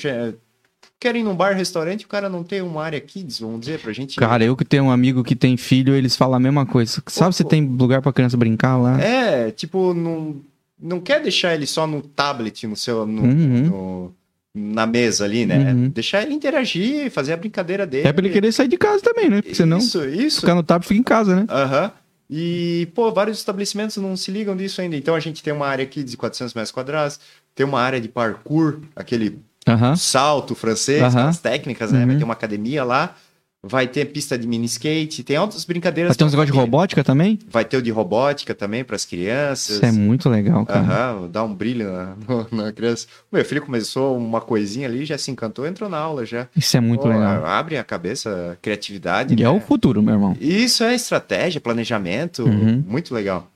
Querem ir num bar, restaurante, o cara não tem uma área kids, vamos dizer, pra gente. Cara, eu que tenho um amigo que tem filho, eles falam a mesma coisa. Sabe se tem lugar pra criança brincar lá? É, tipo, não, não quer deixar ele só no tablet, no seu. No, uhum. no, na mesa ali, né? Uhum. Deixar ele interagir, fazer a brincadeira dele. É pra ele querer sair de casa também, né? Porque senão. Isso, isso. Ficar no tablet fica em casa, né? Aham. Uhum. E, pô, vários estabelecimentos não se ligam disso ainda. Então a gente tem uma área aqui de 400 metros quadrados, tem uma área de parkour, aquele uhum. salto francês, uhum. as técnicas, né? Vai ter uma academia lá. Vai ter pista de mini skate, tem outras brincadeiras. Vai ter uns negócios de robótica também? Vai ter o de robótica também para as crianças. Isso é muito legal, cara. Uhum, dá um brilho na, na criança. Meu filho começou uma coisinha ali, já se encantou, entrou na aula já. Isso é muito Pô, legal. Abre a cabeça, criatividade. E né? é o futuro, meu irmão. Isso é estratégia, planejamento, uhum. muito legal.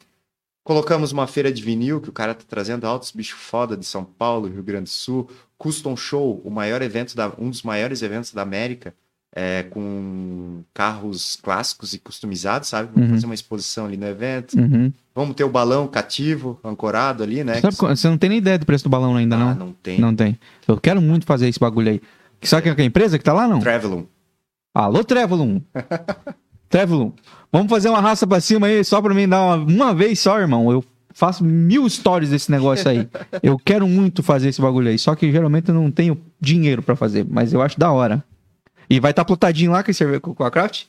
Colocamos uma feira de vinil, que o cara tá trazendo altos bichos foda de São Paulo, Rio Grande do Sul. Custom Show, o maior evento da, um dos maiores eventos da América, é, com carros clássicos e customizados, sabe? Vamos uhum. fazer uma exposição ali no evento. Uhum. Vamos ter o balão cativo, ancorado ali, né? Sabe, você não tem nem ideia do preço do balão ainda, ah, não? não tem. Não tem. Eu quero muito fazer esse bagulho aí. Sabe é. que é a empresa que tá lá, não? Travelum. Alô, Travelum. Travelum. Vamos fazer uma raça pra cima aí, só pra mim dar uma, uma vez só, irmão. Eu faço mil stories desse negócio aí. eu quero muito fazer esse bagulho aí. Só que geralmente eu não tenho dinheiro para fazer, mas eu acho da hora. E vai estar tá plotadinho lá com a Craft?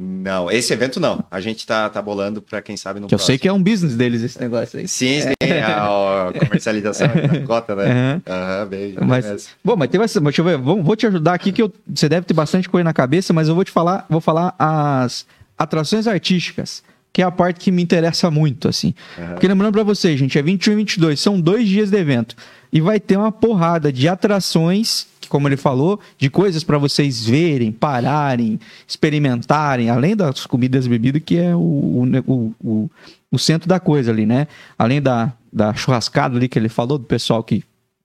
Não, esse evento não. A gente tá, tá bolando para quem sabe no que Eu sei que é um business deles esse negócio aí. Sim, sim. É. A, a comercialização da cota, né? Aham, uhum. bem. Mas, bom, mas tem. Deixa eu ver. Vou, vou te ajudar aqui que eu, você deve ter bastante coisa na cabeça, mas eu vou te falar, vou falar as atrações artísticas que é a parte que me interessa muito, assim. Uhum. Porque lembrando para vocês, gente, é 21 e 22, são dois dias de evento. E vai ter uma porrada de atrações, como ele falou, de coisas para vocês verem, pararem, experimentarem, além das comidas e bebidas, que é o, o, o, o, centro da coisa ali, né? Além da, da churrascada ali que ele falou, do pessoal que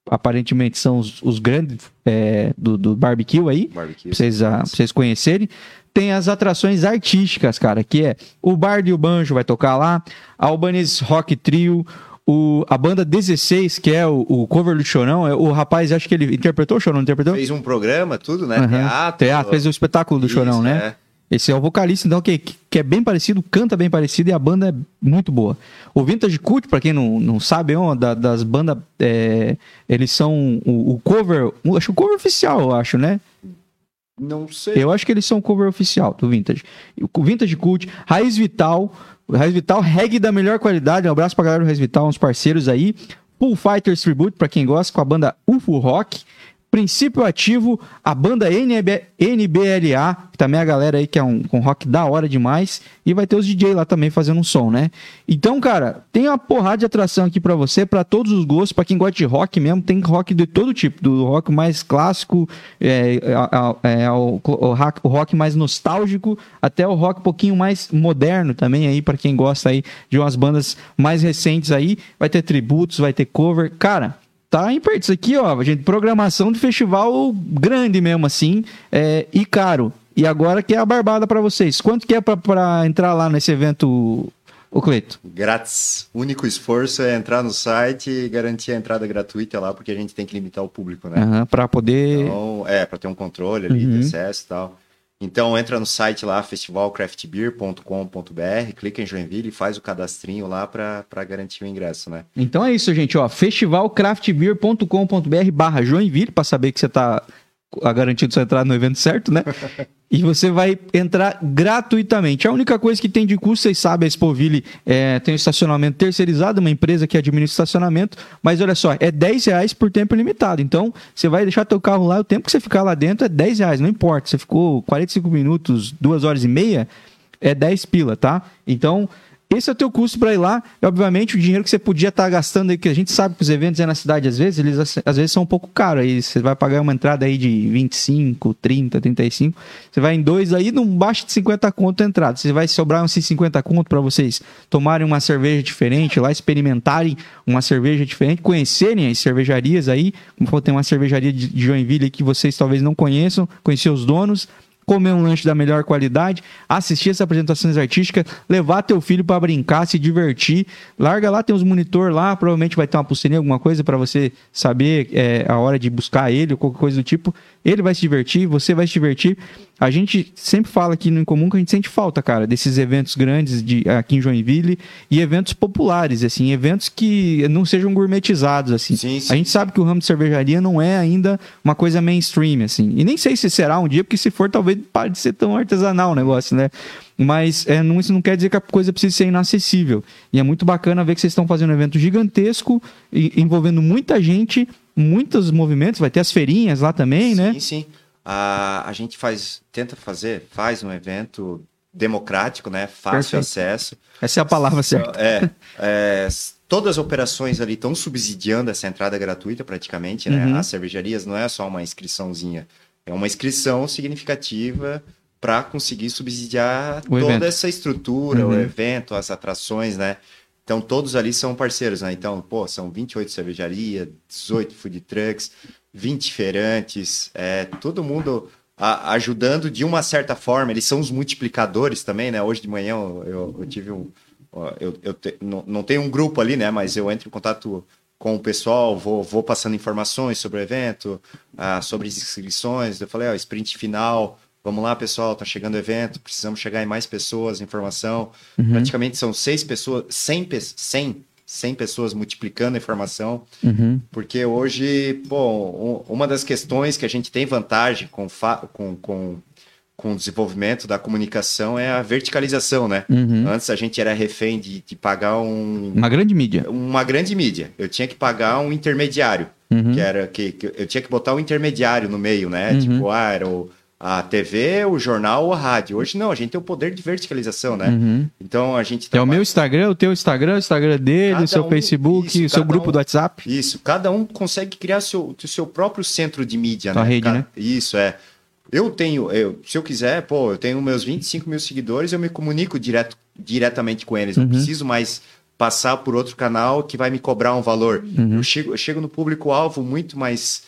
aparentemente são os, os grandes é, do, do barbecue aí, barbecue. Pra, vocês, a, pra vocês conhecerem tem as atrações artísticas, cara, que é o Bard e o Banjo vai tocar lá, a Albanese Rock Trio, o, a banda 16, que é o, o cover do Chorão, é, o rapaz, acho que ele interpretou o Chorão, interpretou? Fez um programa, tudo, né? Uhum. Teatro. Teatro, fez o espetáculo do Isso, Chorão, né? É. Esse é o vocalista, então, que, que é bem parecido, canta bem parecido e a banda é muito boa. O Vintage Cult, pra quem não, não sabe, é uma da, das bandas, é, eles são o, o cover, acho o cover oficial, eu acho, né? Não sei. Eu acho que eles são cover oficial do Vintage. O Vintage Cult, Raiz Vital, O Res Vital, reggae da melhor qualidade. Um abraço pra galera do Res Vital, uns parceiros aí. Full Fighters Tribute, pra quem gosta, com a banda UFO Rock. Princípio Ativo, a banda NB, NBLA, que também é a galera aí que é um, um rock da hora demais. E vai ter os DJ lá também fazendo um som, né? Então, cara, tem uma porrada de atração aqui para você, para todos os gostos, para quem gosta de rock mesmo, tem rock de todo tipo, do rock mais clássico, é, é, é, o, o rock mais nostálgico, até o rock um pouquinho mais moderno também aí, para quem gosta aí de umas bandas mais recentes aí. Vai ter tributos, vai ter cover. Cara, tá em Isso aqui, ó, gente, programação de festival grande mesmo, assim, é, e caro. E agora que é a barbada para vocês. Quanto que é para entrar lá nesse evento, o Cleito? Grátis. O único esforço é entrar no site e garantir a entrada gratuita lá, porque a gente tem que limitar o público, né? Uhum, para poder... Então, é, para ter um controle ali uhum. de acesso e tal. Então entra no site lá, festivalcraftbeer.com.br, clica em Joinville e faz o cadastrinho lá para garantir o ingresso, né? Então é isso, gente, ó, festivalcraftbeer.com.br barra Joinville, para saber que você tá garantido sua entrada no evento certo, né? e você vai entrar gratuitamente. A única coisa que tem de custo, vocês sabem, a Expoville é, tem um estacionamento terceirizado, uma empresa que administra estacionamento, mas olha só, é 10 reais por tempo limitado. Então, você vai deixar teu carro lá, o tempo que você ficar lá dentro é 10 reais, não importa. Você ficou 45 minutos, 2 horas e meia, é 10 pila, tá? Então, esse é o teu custo para ir lá. E, obviamente, o dinheiro que você podia estar tá gastando aí, que a gente sabe que os eventos aí na cidade, às vezes, eles às vezes são um pouco caros. Aí você vai pagar uma entrada aí de 25, 30, 35. Você vai em dois aí, não baixa de 50 conto a entrada. Você vai sobrar uns 50 conto para vocês tomarem uma cerveja diferente lá, experimentarem uma cerveja diferente, conhecerem as cervejarias aí. Como tem uma cervejaria de Joinville que vocês talvez não conheçam, conhecer os donos comer um lanche da melhor qualidade, assistir essas apresentações artísticas, levar teu filho para brincar, se divertir. Larga lá, tem uns monitor lá, provavelmente vai ter uma pulseirinha, alguma coisa para você saber é, a hora de buscar ele ou qualquer coisa do tipo. Ele vai se divertir, você vai se divertir. A gente sempre fala aqui no Incomum que a gente sente falta, cara, desses eventos grandes de, aqui em Joinville e eventos populares, assim, eventos que não sejam gourmetizados, assim. Sim, sim. A gente sabe que o ramo de cervejaria não é ainda uma coisa mainstream, assim. E nem sei se será um dia, porque se for, talvez pare de ser tão artesanal o negócio, né? Mas é, não, isso não quer dizer que a coisa precisa ser inacessível. E é muito bacana ver que vocês estão fazendo um evento gigantesco, envolvendo muita gente, muitos movimentos, vai ter as feirinhas lá também, sim, né? Sim, sim. A, a gente faz, tenta fazer, faz um evento democrático, né? Fácil Perfeito. acesso. Essa é a palavra certa. É, é, todas as operações ali estão subsidiando essa entrada gratuita praticamente, né? Uhum. As cervejarias não é só uma inscriçãozinha, é uma inscrição significativa para conseguir subsidiar o toda evento. essa estrutura, uhum. o evento, as atrações, né? Então todos ali são parceiros, né? Então, pô, são 28 cervejarias, 18 food trucks, 20 feirantes, é, todo mundo a, ajudando de uma certa forma. Eles são os multiplicadores também, né? Hoje de manhã eu, eu, eu tive um. Eu, eu te, não, não tenho um grupo ali, né? Mas eu entro em contato com o pessoal, vou, vou passando informações sobre o evento, ah, sobre as inscrições. Eu falei, ó, sprint final, vamos lá, pessoal, tá chegando o evento, precisamos chegar em mais pessoas, informação. Uhum. Praticamente são seis pessoas, 100, 100 100 pessoas multiplicando a informação, uhum. porque hoje, pô, uma das questões que a gente tem vantagem com, com, com, com o desenvolvimento da comunicação é a verticalização, né? Uhum. Antes a gente era refém de, de pagar um... Uma grande mídia. Uma grande mídia. Eu tinha que pagar um intermediário, uhum. que era que, que, eu tinha que botar um intermediário no meio, né? Uhum. Tipo, ah, era o a TV, o jornal ou a rádio. Hoje não, a gente tem o poder de verticalização, né? Uhum. Então a gente É o meu Instagram, o teu Instagram, o Instagram dele, cada o seu um, Facebook, o seu grupo um, do WhatsApp. Isso, cada um consegue criar seu, o seu próprio centro de mídia, Sua né? rede, cada, né? Isso, é. Eu tenho, eu, se eu quiser, pô, eu tenho meus 25 mil seguidores, eu me comunico direto, diretamente com eles. Uhum. Não preciso mais passar por outro canal que vai me cobrar um valor. Uhum. Eu, chego, eu chego no público-alvo muito mais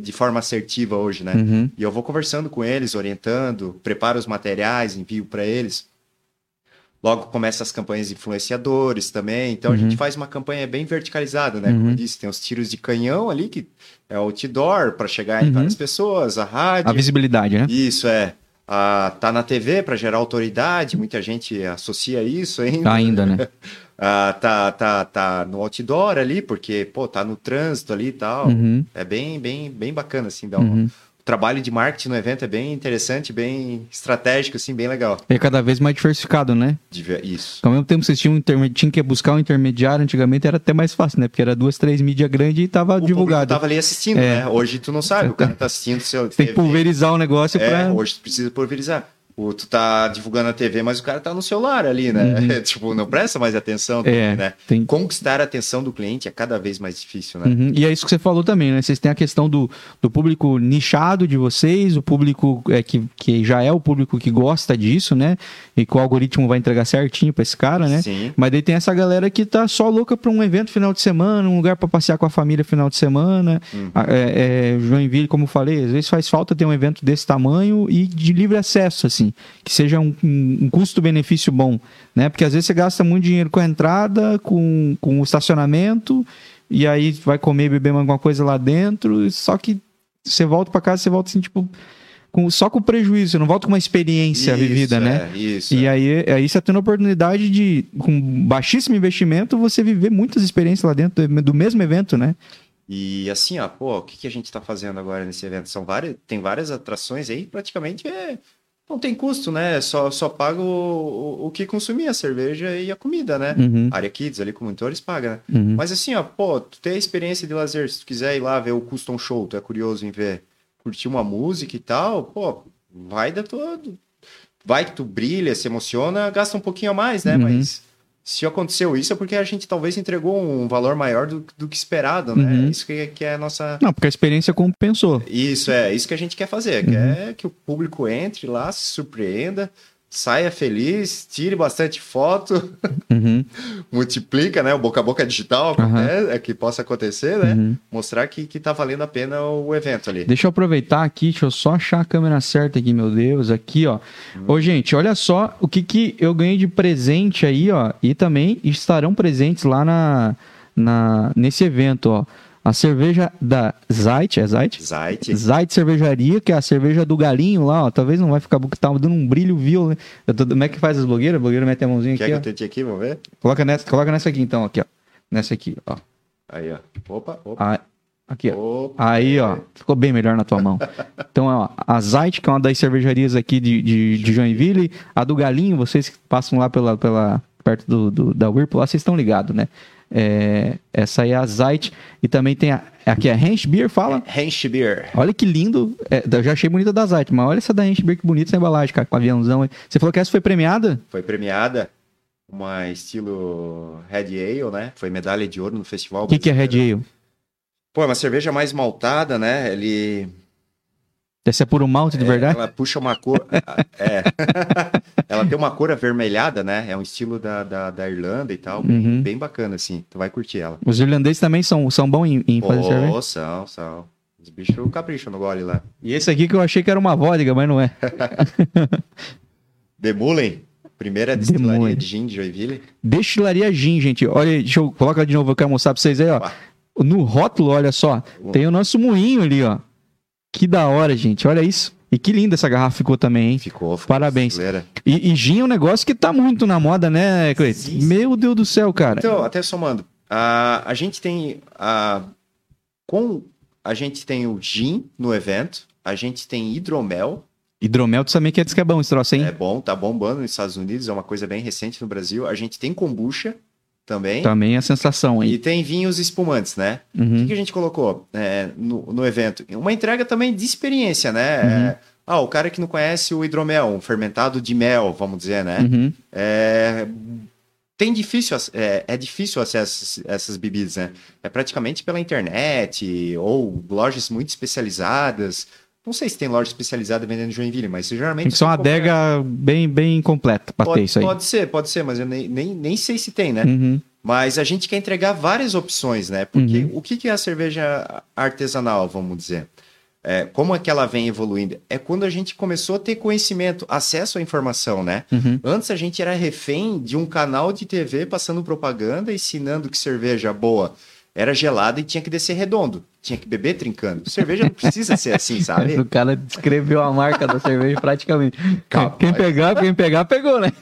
de forma assertiva hoje, né? Uhum. E eu vou conversando com eles, orientando, preparo os materiais, envio para eles. Logo começa as campanhas de influenciadores também. Então uhum. a gente faz uma campanha bem verticalizada, né? Uhum. Como eu disse, tem os tiros de canhão ali, que é o outdoor para chegar em uhum. várias pessoas, a rádio. A visibilidade, né? Isso, é. Ah, tá na TV para gerar autoridade, muita gente associa isso ainda. Ainda, né? Uh, tá, tá, tá no outdoor ali, porque, pô, tá no trânsito ali e tal. Uhum. É bem, bem, bem bacana, assim, dá uhum. Trabalho de marketing no evento é bem interessante, bem estratégico, assim, bem legal. É cada vez mais diversificado, né? Isso. Ao mesmo tempo, vocês tinham, um tinham que buscar um intermediário, antigamente era até mais fácil, né? Porque era duas, três mídias grandes e tava o divulgado. tava ali assistindo, é. né? Hoje tu não sabe, o cara tá assistindo seu. Tem que pulverizar o negócio é, pra. Hoje tu precisa pulverizar o, tu tá divulgando a TV, mas o cara tá no celular ali, né? Uhum. tipo, não presta mais atenção, é, né? Tem... Conquistar a atenção do cliente é cada vez mais difícil, né? Uhum. E é isso que você falou também, né? Vocês têm a questão do, do público nichado de vocês, o público é, que, que já é o público que gosta disso, né? E que o algoritmo vai entregar certinho para esse cara, né? Sim. Mas daí tem essa galera que tá só louca para um evento final de semana, um lugar para passear com a família final de semana. Uhum. É, é, Joinville, como eu falei, às vezes faz falta ter um evento desse tamanho e de livre acesso, assim assim, que seja um, um custo-benefício bom, né? Porque às vezes você gasta muito dinheiro com a entrada, com, com o estacionamento, e aí vai comer e beber alguma coisa lá dentro, só que você volta para casa, você volta assim, tipo, com, só com prejuízo, você não volta com uma experiência isso, vivida, né? É, isso. E é. aí, aí você tendo a oportunidade de, com baixíssimo investimento, você viver muitas experiências lá dentro do mesmo evento, né? E assim, ó, pô, o que, que a gente está fazendo agora nesse evento? São várias, tem várias atrações aí, praticamente é não tem custo, né? Só, só paga o, o, que consumir, a cerveja e a comida, né? Uhum. Área Kids ali com monitores paga, né? Uhum. Mas assim, ó, pô, tu tem a experiência de lazer, se tu quiser ir lá ver o Custom Show, tu é curioso em ver, curtir uma música e tal, pô, vai da todo. Vai que tu brilha, se emociona, gasta um pouquinho a mais, né? Uhum. Mas se aconteceu isso é porque a gente talvez entregou um valor maior do, do que esperado, né? Uhum. Isso que, que, é a nossa. Não, porque a experiência compensou. Isso, é, isso que a gente quer fazer. Uhum. Quer que o público entre lá, se surpreenda, saia feliz, tire bastante foto, uhum. multiplica, né? O boca a boca digital uhum. é, que possa acontecer, né? Uhum. Mostrar que, que tá valendo a pena o evento ali. Deixa eu aproveitar aqui, deixa eu só achar a câmera certa aqui, meu Deus, aqui, ó. Uhum. Ô, gente, olha só o que, que eu ganhei de presente aí, ó. E também estarão presentes lá na, na, nesse evento, ó a cerveja da Zait, é Zait? Zait. Zait Cervejaria, que é a cerveja do galinho lá, ó. Talvez não vai ficar, porque tá dando um brilho violento. Tô... Como é que faz as blogueiras? A blogueira mete a mãozinha Quer aqui, que ó. eu tente aqui, vamos ver? Coloca nessa, coloca nessa aqui então, aqui, ó. Nessa aqui, ó. Aí, ó. Opa, opa. Ah, aqui, ó. Opa. Aí, ó. Ficou bem melhor na tua mão. então, ó, a Zait, que é uma das cervejarias aqui de, de, de Joinville. A do Galinho, vocês que passam lá pela, pela, perto do, do da Whirlpool, lá vocês estão ligados, né? É, essa aí é a Zait. E também tem a. Aqui é Hensch Beer, fala? Hensch Beer. Olha que lindo. É, eu já achei bonita da Zait, mas olha essa da Hensch Beer, que bonita essa embalagem, cara, com aviãozão. Você falou que essa foi premiada? Foi premiada. Uma estilo Red Ale, né? Foi medalha de ouro no festival. O que, que é Red Ale? Pô, é uma cerveja mais maltada, né? Ele Deve ser puro malte de é, verdade? Ela puxa uma cor. é. ela tem uma cor avermelhada, né? É um estilo da, da, da Irlanda e tal. Uhum. Bem bacana, assim. Tu vai curtir ela. Os irlandeses também são, são bons em, em fazer oh, cerveja? são, são. Os bichos capricham no gole lá. E esse aqui que eu achei que era uma vodka, mas não é. Demulem. Primeira destilaria de gin de Joinville. Destilaria gin, gente. Olha, deixa eu colocar de novo, eu quero mostrar pra vocês aí, ó. No rótulo, olha só, tem o nosso moinho ali, ó. Que da hora, gente. Olha isso. E que linda essa garrafa ficou também, hein? Ficou. ficou Parabéns. E, e gin é um negócio que tá muito na moda, né, Cleiton? Meu Deus do céu, cara. Então, até somando. A, a gente tem... A, com, a gente tem o gin no evento. A gente tem hidromel. Hidromel, tu também quer dizer que é bom esse troço, hein? É bom, tá bombando nos Estados Unidos. É uma coisa bem recente no Brasil. A gente tem kombucha também. Também a sensação aí. E tem vinhos espumantes, né? Uhum. O que, que, a gente colocou é, no, no evento? Uma entrega também de experiência, né? Uhum. É, ah, o cara que não conhece o hidromel, um fermentado de mel, vamos dizer, né? Uhum. É, tem difícil, é, é difícil acesso a essas bebidas, né? É praticamente pela internet ou lojas muito especializadas. Não sei se tem loja especializada vendendo Joinville, mas geralmente. Tem que ser uma adega bem, bem completa para ter isso aí. Pode ser, pode ser, mas eu nem, nem, nem sei se tem, né? Uhum. Mas a gente quer entregar várias opções, né? Porque uhum. o que é a cerveja artesanal, vamos dizer? É, como é que ela vem evoluindo? É quando a gente começou a ter conhecimento, acesso à informação, né? Uhum. Antes a gente era refém de um canal de TV passando propaganda, ensinando que cerveja boa era gelada e tinha que descer redondo. Tinha que beber trincando. Cerveja não precisa ser assim, sabe? o cara descreveu a marca da cerveja praticamente. Capaz. Quem pegar, quem pegar, pegou, né?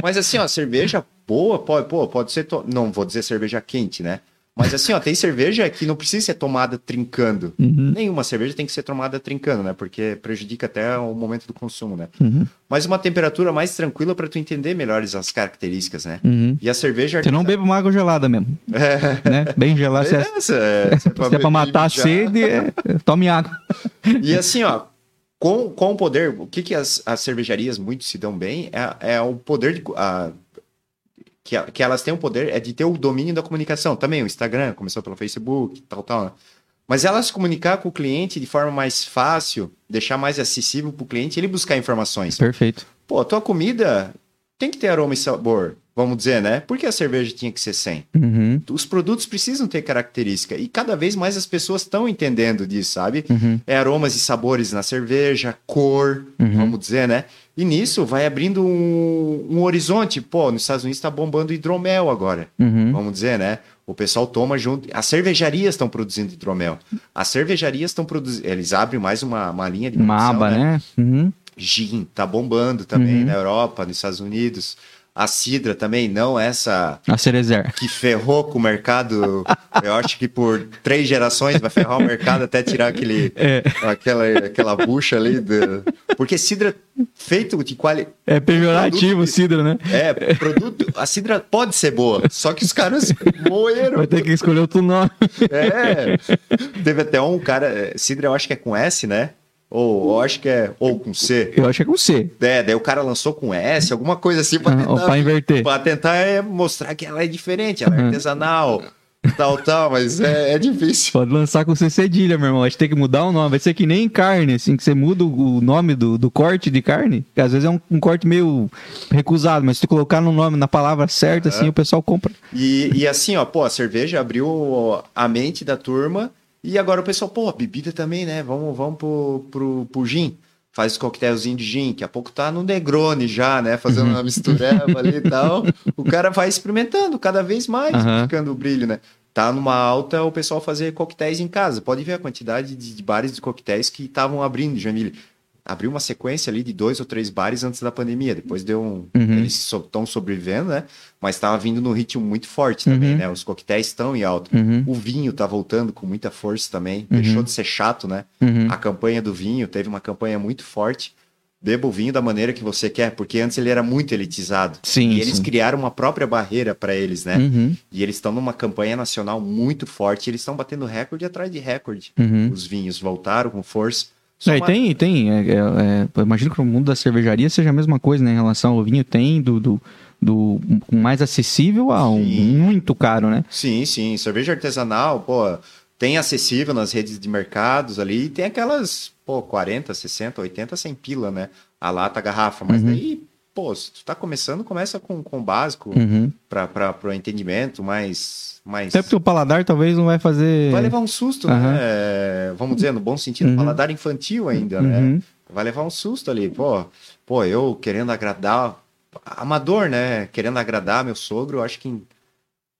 Mas assim, ó, cerveja boa pode, pô, pode ser. To... Não vou dizer cerveja quente, né? Mas assim, ó, tem cerveja que não precisa ser tomada trincando. Uhum. Nenhuma cerveja tem que ser tomada trincando, né? Porque prejudica até o momento do consumo, né? Uhum. Mas uma temperatura mais tranquila para tu entender melhores as características, né? Uhum. E a cerveja Você não bebe uma água gelada mesmo. né? Bem gelada. Se é, é, se é se é pra matar a já. sede, é, tome água. E assim, ó, com, com o poder, o que, que as, as cervejarias muito se dão bem é, é o poder de. A, que, que elas têm o poder é de ter o domínio da comunicação. Também o Instagram começou pelo Facebook, tal, tal. Né? Mas elas comunicar com o cliente de forma mais fácil, deixar mais acessível para o cliente, ele buscar informações. Perfeito. Pô, tua comida tem que ter aroma e sabor, vamos dizer, né? Por que a cerveja tinha que ser sem? Uhum. Os produtos precisam ter característica e cada vez mais as pessoas estão entendendo disso, sabe? Uhum. É aromas e sabores na cerveja, cor, Uhum. vamos dizer, né? E nisso vai abrindo um, um horizonte. Pô, nos Estados Unidos está bombando hidromel agora, Uhum. vamos dizer, né? O pessoal toma junto. As cervejarias estão produzindo hidromel. As cervejarias estão produzindo. Eles abrem mais uma, uma linha de Uma produção, aba, né? Uhum. Gin tá bombando também Uhum. na Europa, nos Estados Unidos. A Sidra também, não essa A Cerezer. que ferrou com o mercado. Eu acho que por três gerações vai ferrar o mercado até tirar aquele, É. aquela, aquela bucha ali. do- Porque Sidra feito de qualidade. É pejorativo o Cidra, né? É, produto. A Sidra pode ser boa, só que os caras moeram. Vai ter que escolher outro nome. É. Teve até um cara. Sidra, eu acho que é com S, né? Ou eu acho que é. Ou com C. Eu acho que é com C. É, daí o cara lançou com S, alguma coisa assim pra Ah, tentar, ou pra inverter. pra tentar é, mostrar que ela é diferente, ela é Uhum. artesanal, tal, tal, mas é, é difícil. Pode lançar com C cedilha, meu irmão. A gente tem que mudar o nome. Vai ser que nem carne, assim, que você muda o nome do, do corte de carne. Que às vezes é um, um corte meio recusado, mas se tu colocar no nome, na palavra certa, assim, o pessoal compra. E, e assim, ó, pô, a cerveja abriu a mente da turma e agora o pessoal, pô, bebida também, né? Vamos, vamos pro, pro, pro gin. Faz os coquetelzinhos de gin, daqui a pouco tá no Negroni já, né? Fazendo Uhum. uma mistureba ali e tal. O cara vai experimentando cada vez mais, Aham. ficando o brilho, né? Tá numa alta o pessoal fazer coquetéis em casa. Pode ver a quantidade de, de bares de coquetéis que estavam abrindo, Jamile. Abriu uma sequência ali de dois ou três bares antes da pandemia. Depois deu um. Uhum. Eles estão sobrevivendo, né? Mas estava vindo num ritmo muito forte também, Uhum. né? Os coquetéis estão em alta. Uhum. O vinho tá voltando com muita força também. Uhum. Deixou de ser chato, né? Uhum. A campanha do vinho teve uma campanha muito forte. Beba o vinho da maneira que você quer, porque antes ele era muito elitizado. Sim, e eles sim. criaram uma própria barreira para eles, né? Uhum. E eles estão numa campanha nacional muito forte. Eles estão batendo recorde atrás de recorde. Os vinhos voltaram com força. E uma- tem, tem. é, é, é, imagino que o mundo da cervejaria seja a mesma coisa, né? Em relação ao vinho, tem do, do, do mais acessível ao Sim. muito caro, né? Sim, sim. Cerveja artesanal, pô, tem acessível nas redes de mercados ali. E tem aquelas, pô, 40, 60, 80 sem pila, né? A lata, a garrafa. Mas Uhum. daí, pô, se tu tá começando, começa com, com o básico Uhum. pra, pro entendimento mais... mais... Até porque o paladar talvez não vai fazer. Vai levar um susto, Aham. né? É, Vamos dizer, no bom sentido, Uhum. paladar infantil ainda, né? Uhum. Vai levar um susto ali, pô. Pô, eu querendo agradar. Amador, né? Querendo agradar meu sogro, eu acho que em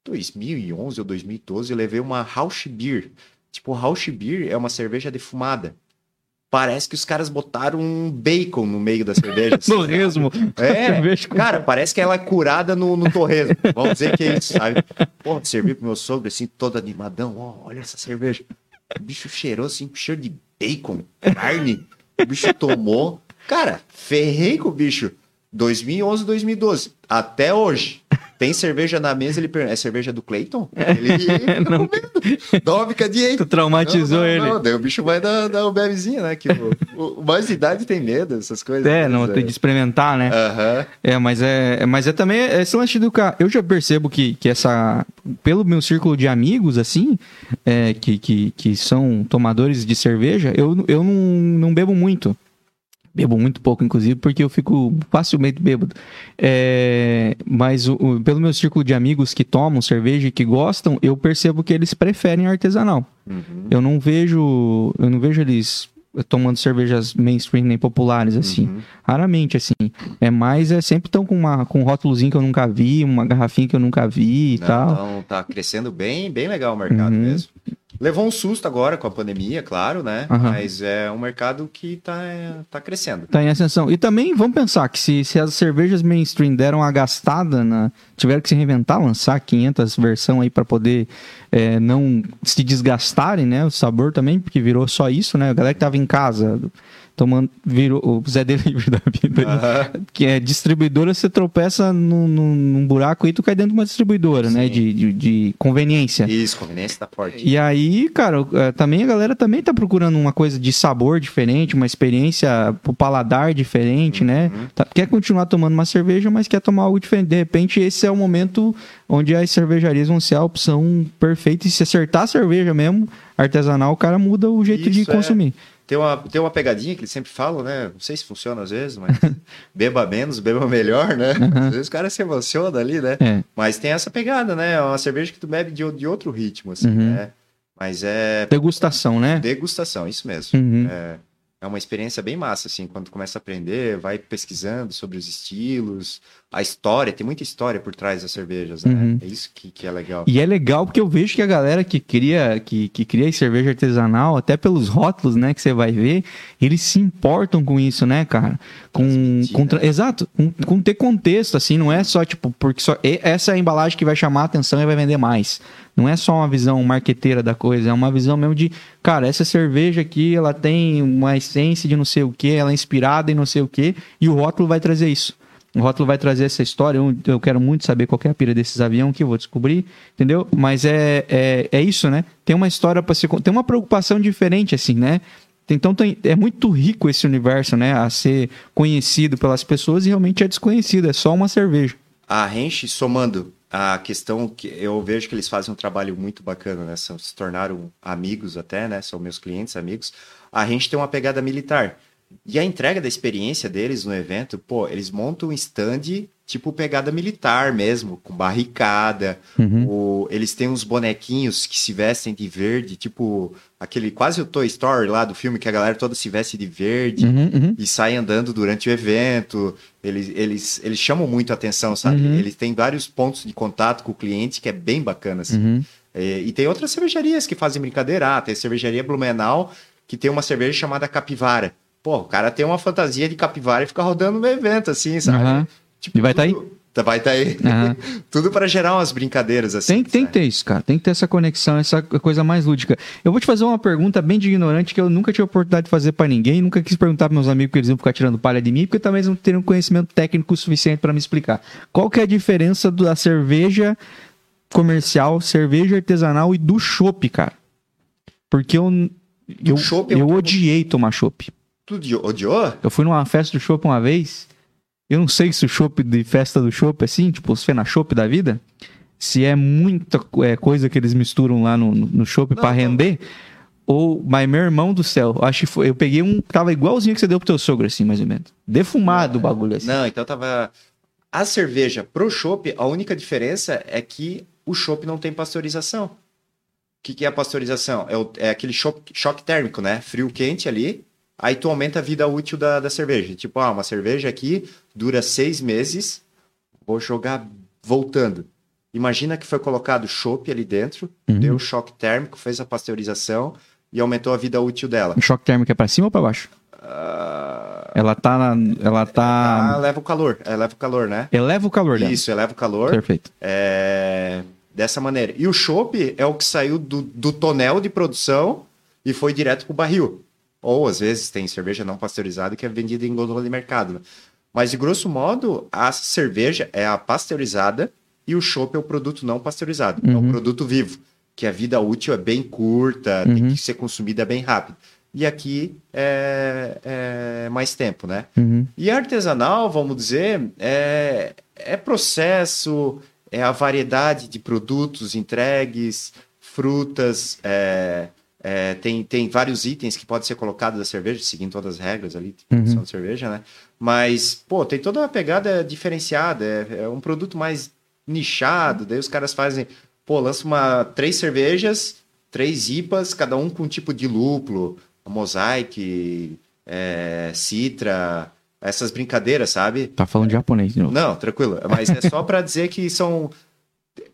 2011 ou 2012 eu levei uma Rausch Beer. Tipo, Rausch Beer é uma cerveja defumada. Parece que os caras botaram um bacon no meio da cerveja. assim. É, Cerveja com- cara, parece que ela é curada no, no torresmo. Vamos dizer que é isso, sabe? Pô, servi pro meu sogro assim, todo animadão. Ó, olha essa cerveja. O bicho cheirou assim, com cheiro de bacon, carne. O bicho tomou. Cara, ferrei com o bicho. 2011, 2012. Até hoje. Tem cerveja na mesa, ele pergunta, é cerveja do Clayton? Ele, ele fica Não. comendo. Dá uma aí. Tu traumatizou Não, não, ele. Não, daí o bicho vai dar, dar o bebezinho, né? Que o, o, mais de idade tem medo, essas coisas. É, não, Mas, tem de experimentar, né? Aham. É, mas é, mas é também esse lance do cara. Eu já percebo que, que essa. Pelo meu círculo de amigos, assim, é, que, que, que são tomadores de cerveja, eu, eu não, não bebo muito. Bebo muito pouco, inclusive, porque eu fico facilmente bêbado. É, mas o- o- pelo meu círculo de amigos que tomam cerveja e que gostam, eu percebo que eles preferem artesanal. Uhum. Eu não vejo. Eu não vejo eles tomando cervejas mainstream nem populares, assim. Uhum. Raramente, assim. É mais, é sempre estão com, uma, com um rótulozinho que eu nunca vi, uma garrafinha que eu nunca vi e Não, tal. Então tá crescendo bem, bem legal o mercado Uhum. mesmo. Levou um susto agora com a pandemia, claro, né? Aham. Mas é um mercado que tá, tá crescendo. Tá em ascensão. E também vamos pensar que se, se as cervejas mainstream deram a gastada na. tiveram que se reinventar, lançar 500 versão aí para poder é, não se desgastarem, né? O sabor também, porque virou só isso, né? A galera que tava em casa tomando, virou o Zé Delivery da vida, uhum. que é distribuidora, você tropeça num, num, buraco e tu cai dentro de uma distribuidora, né? Sim. né? De, de, de, conveniência. Isso, conveniência tá forte. E aí, cara, é, também a galera também tá procurando uma coisa de sabor diferente, uma experiência pro paladar diferente, né? uhum. né? Tá, quer continuar tomando uma cerveja, mas quer tomar algo diferente. De repente, esse é o momento onde as cervejarias vão ser a opção perfeita. E se acertar a cerveja mesmo, artesanal, o cara muda o jeito Isso, de é. consumir. É. Tem uma, tem uma pegadinha que eles sempre falam, né? Não sei se funciona às vezes, mas beba menos, beba melhor, né? Uhum. Às vezes o cara se emociona ali, né? É. Mas tem essa pegada, né? É uma cerveja que tu bebe de, de outro ritmo, assim, uhum. né? Mas é. Degustação, né? Degustação, isso mesmo. Uhum. É, é uma experiência bem massa, assim, quando começa a aprender, vai pesquisando sobre os estilos, a história, tem muita história por trás das cervejas, né? Uhum. É isso que, que é legal. E é legal porque eu vejo que a galera que cria, que, que cria cerveja artesanal, até pelos rótulos, né, que você vai ver, eles se importam com isso, né, cara? Com, com né? exato, com, com, ter contexto, assim, não é só tipo, porque só essa é a embalagem que vai chamar a atenção e vai vender mais. Não é só uma visão marqueteira da coisa, é uma visão mesmo de, cara, essa cerveja aqui, ela tem uma essência de não sei o que, ela é inspirada em não sei o que, e o rótulo vai trazer isso. O rótulo vai trazer essa história. Eu, quero muito saber qual é a pira desses aviões que eu vou descobrir, entendeu? Mas é, é, é isso, né? Tem uma história para ser. Tem uma preocupação diferente, assim, né? Então tem, é muito rico esse universo, né? A ser conhecido pelas pessoas e realmente é desconhecido. É só uma cerveja. A Renche, somando a questão que eu vejo que eles fazem um trabalho muito bacana, né? Se tornaram amigos até, né? São meus clientes, amigos. A Renche tem uma pegada militar. E a entrega da experiência deles no evento, pô, eles montam um stand tipo pegada militar mesmo, com barricada. Uhum. O, eles têm uns bonequinhos que se vestem de verde, tipo aquele quase o Toy Story lá do filme que a galera toda se veste de verde uhum, uhum. e sai andando durante o evento. Eles, eles, eles chamam muito a atenção, sabe? Uhum. Eles têm vários pontos de contato com o cliente que é bem bacana, assim. Uhum. E, e, tem outras cervejarias que fazem brincadeira. Ah, tem a cervejaria Blumenau que tem uma cerveja chamada Capivara Pô, o cara tem uma fantasia de capivara e fica rodando no evento, assim, sabe? Uhum. Tipo, e vai estar tá aí? Vai estar tá aí. Uhum. tudo para gerar umas brincadeiras assim. Tem, tem que ter isso, cara. Tem que ter essa conexão, essa coisa mais lúdica. Eu vou te fazer uma pergunta bem de ignorante que eu nunca tive a oportunidade de fazer para ninguém. Nunca quis perguntar para meus amigos que eles iam ficar tirando palha de mim, porque também não teriam conhecimento técnico suficiente para me explicar. Qual que é a diferença da cerveja comercial, cerveja artesanal e do chopp, cara? Porque eu, eu, eu, eu odiei tomar chopp. Tu odiou? Eu fui numa festa do chopp uma vez. Eu não sei se o chopp de festa do chopp, assim, tipo os Fena Chopp da vida, se é muita é, coisa que eles misturam lá no, no chopp para render. Ou, mas meu irmão do céu, acho que foi. Eu peguei um. Tava igualzinho que você deu pro teu sogro, assim, mais ou menos. Defumado o bagulho assim. Não, então tava. A cerveja pro chopp, a única diferença é que o chopp não tem pasteurização. O que, que é a pasteurização? É, o, é aquele choque, choque térmico, né? Frio quente ali aí tu aumenta a vida útil da, da cerveja. Tipo, ah, uma cerveja aqui dura seis meses, vou jogar voltando. Imagina que foi colocado chopp ali dentro, uhum. deu choque térmico, fez a pasteurização e aumentou a vida útil dela. O choque térmico é para cima ou para baixo? Uh... Ela tá na, ela tá ela leva o calor, eleva o calor, né? Eleva o calor dela. Isso, eleva o calor. Perfeito. É... dessa maneira. E o chopp é o que saiu do, do tonel de produção e foi direto pro barril. Ou às vezes tem cerveja não pasteurizada que é vendida em gôndola de mercado. Né? Mas de grosso modo, a cerveja é a pasteurizada e o chopp é o produto não pasteurizado, uhum. é o uhum. produto vivo, que a vida útil é bem curta, uhum. tem que ser consumida bem rápido. E aqui é, é mais tempo, né? Uhum. E artesanal, vamos dizer, é, é processo, é a variedade de produtos entregues, frutas, é, é, tem, tem vários itens que podem ser colocados da cerveja, seguindo todas as regras ali de produção uhum. de cerveja, né? Mas, pô, tem toda uma pegada diferenciada, é, é, um produto mais nichado, daí os caras fazem, pô, lança uma, três cervejas, três IPAs, cada um com um tipo de lúpulo, mosaic, é, citra, essas brincadeiras, sabe? Tá falando japonês de novo. Não, tranquilo, mas é só para dizer que são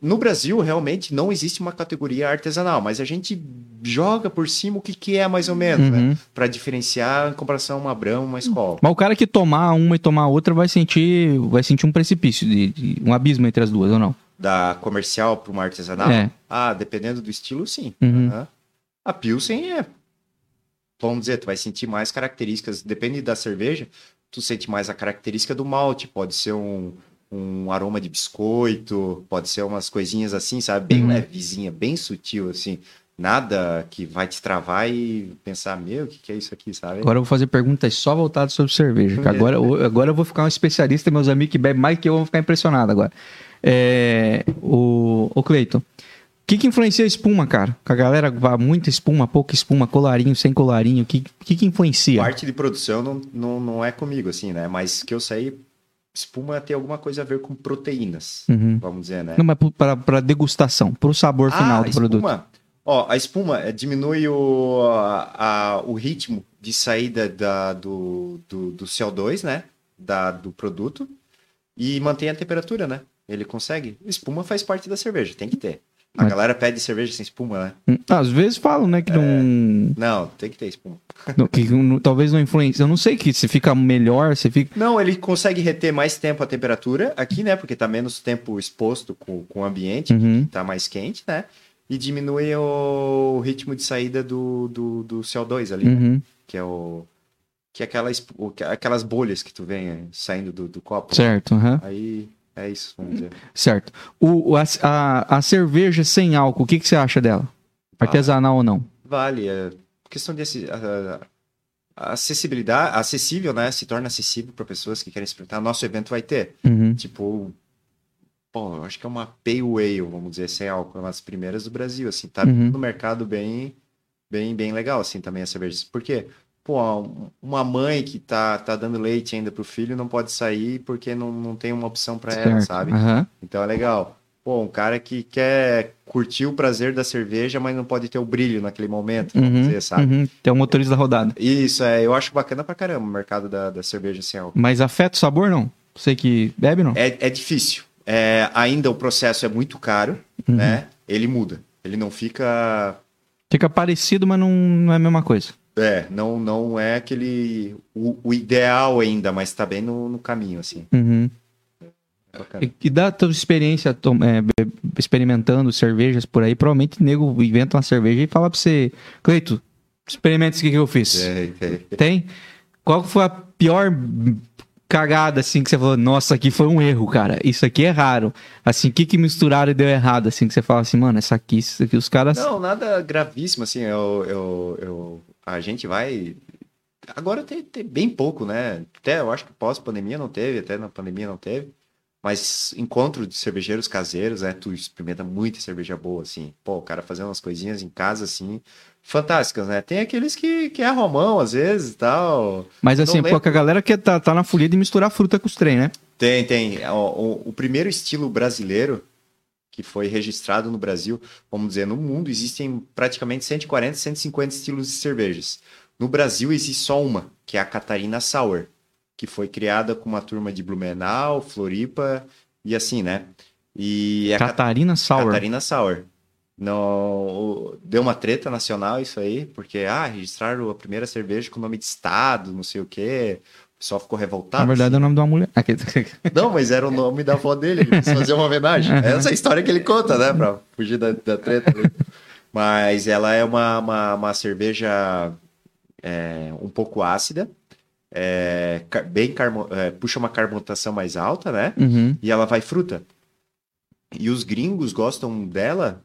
no Brasil, realmente, não existe uma categoria artesanal, mas a gente joga por cima o que, que é mais ou menos, né? Uhum. Para diferenciar em comparação a uma Brahma, uma escola. Mas o cara que tomar uma e tomar outra vai sentir, vai sentir um precipício, de, de- um abismo entre as duas, ou não? Da comercial para uma artesanal? É. Ah, dependendo do estilo, sim. Uhum. Aham. A Pilsen é. Vamos dizer, tu vai sentir mais características. Depende da cerveja, tu sente mais a característica do malte. Pode ser um, um aroma de biscoito, pode ser umas coisinhas assim, sabe? Bem Uhum. levezinha, bem sutil, assim. Nada que vai te travar e pensar, meu, o que, que é isso aqui, sabe? Agora eu vou fazer perguntas só voltadas sobre cerveja. que Agora, eu- agora eu vou ficar um especialista, meus amigos que bebem mais que eu vão ficar impressionados agora. É, o, o Cleiton, o que, que influencia a espuma, cara? Que a galera vai muita espuma, pouca espuma, colarinho, sem colarinho. O que, que, que influencia? Parte de produção não, não, não é comigo, assim, né? Mas que eu sei, espuma tem alguma coisa a ver com proteínas, Uhum. vamos dizer, né? Não, mas para degustação, para o sabor final do a produto. espuma, Ó, a espuma eh, diminui o, a- a- o ritmo de saída da- do, do, do CO2, né? Da, do produto. E mantém a temperatura, né? Ele consegue. Espuma faz parte da cerveja, tem que ter. A Mas- galera pede cerveja sem espuma, né? Hum, Às vezes falam, né, que É. não, Não, tem que ter espuma. Não- que não- talvez não influencia. Eu não sei que se fica melhor, se fica. Não, ele consegue reter mais tempo a temperatura aqui, né? Porque tá menos tempo exposto com, com o ambiente, Uhum. que tá mais quente, né? E diminui o ritmo de saída do, do, do CO2 ali, né? Uhum, que é o que é aquela, esp- o- que- aquelas bolhas que tu vem eh, saindo do, do copo. certo, aham. Aí é isso, vamos dizer. certo. O, a, a, a cerveja sem álcool, o que, que você acha dela? Artesanal ou não? Vale, é questão de acessi- a- a- acessibilidade, acessível, né? Se torna acessível para pessoas que querem experimentar. Nosso evento vai ter, Uhum. tipo, bom, eu acho que é uma pale ale, vamos dizer, sem álcool, é uma das primeiras do Brasil, assim, tá Uhum. no mercado bem, bem, bem legal, assim, também as cervejas. Por quê? Pô, um- uma mãe que tá, tá dando leite ainda pro filho não pode sair porque não, não tem uma opção para ela, sabe? aham. Então é legal. Pô, um cara que quer curtir o prazer da cerveja, mas não pode ter o brilho naquele momento, vamos Uhum, dizer, sabe? uhum. Tem o motorista da rodada. Isso, é, eu acho bacana pra caramba o mercado da, da cerveja sem álcool. Mas afeta o sabor, não? Você que bebe, não? É, é difícil. É, ainda o processo é muito caro, Uhum. né? Ele muda. Ele não fica. Fica parecido, mas não, não é a mesma coisa. É, não, não é aquele. O, o ideal ainda, mas tá bem no, no caminho, assim. Uhum. Bacana. E, da tua experiência tom- é, experimentando cervejas por aí, provavelmente o nego inventa uma cerveja e fala pra você, Cleito, experimenta isso aqui que eu fiz. É, é. Tem? Qual foi a pior cagada, assim, que você falou, nossa, aqui foi um erro, cara. Isso aqui é raro. Assim, o que que misturaram e deu errado, assim, que você fala assim, mano, essa aqui, isso aqui, os caras... Não, nada gravíssimo, assim, eu, eu, eu, a gente vai... Agora tem, tem bem pouco, né? Até eu acho que pós-pandemia não teve, até na pandemia não teve. Mas encontro de cervejeiros caseiros, né? Tu experimenta muita cerveja boa, assim. Pô, o cara fazendo umas coisinhas em casa, assim, fantásticas, né? Tem aqueles que, que é romão, às vezes, e tal. Mas assim, lembro. que a galera que tá, tá na folia de misturar fruta com os trem, né? Tem, tem. O, o- o primeiro estilo brasileiro que foi registrado no Brasil, vamos dizer, no mundo existem praticamente 140, 150 estilos de cervejas. No Brasil existe só uma, que é a Catarina Sour, que foi criada com uma turma de Blumenau, Floripa e assim, né? E a Cat- Catarina Sour. Catarina Sour. Não, deu uma treta nacional isso aí, porque ah, registraram a primeira cerveja com nome de estado, não sei o quê. O pessoal ficou revoltado. Na verdade é o nome de uma mulher. Não, mas era o nome da avó dele, ele quis fazer uma homenagem. Essa é a história que ele conta, né? Pra fugir da, da treta. Mas ela é uma, uma, uma cerveja é, um pouco ácida, é, bem carmo- é, puxa uma carbonatação mais alta, né? Uhum. E ela vai fruta. E os gringos gostam dela.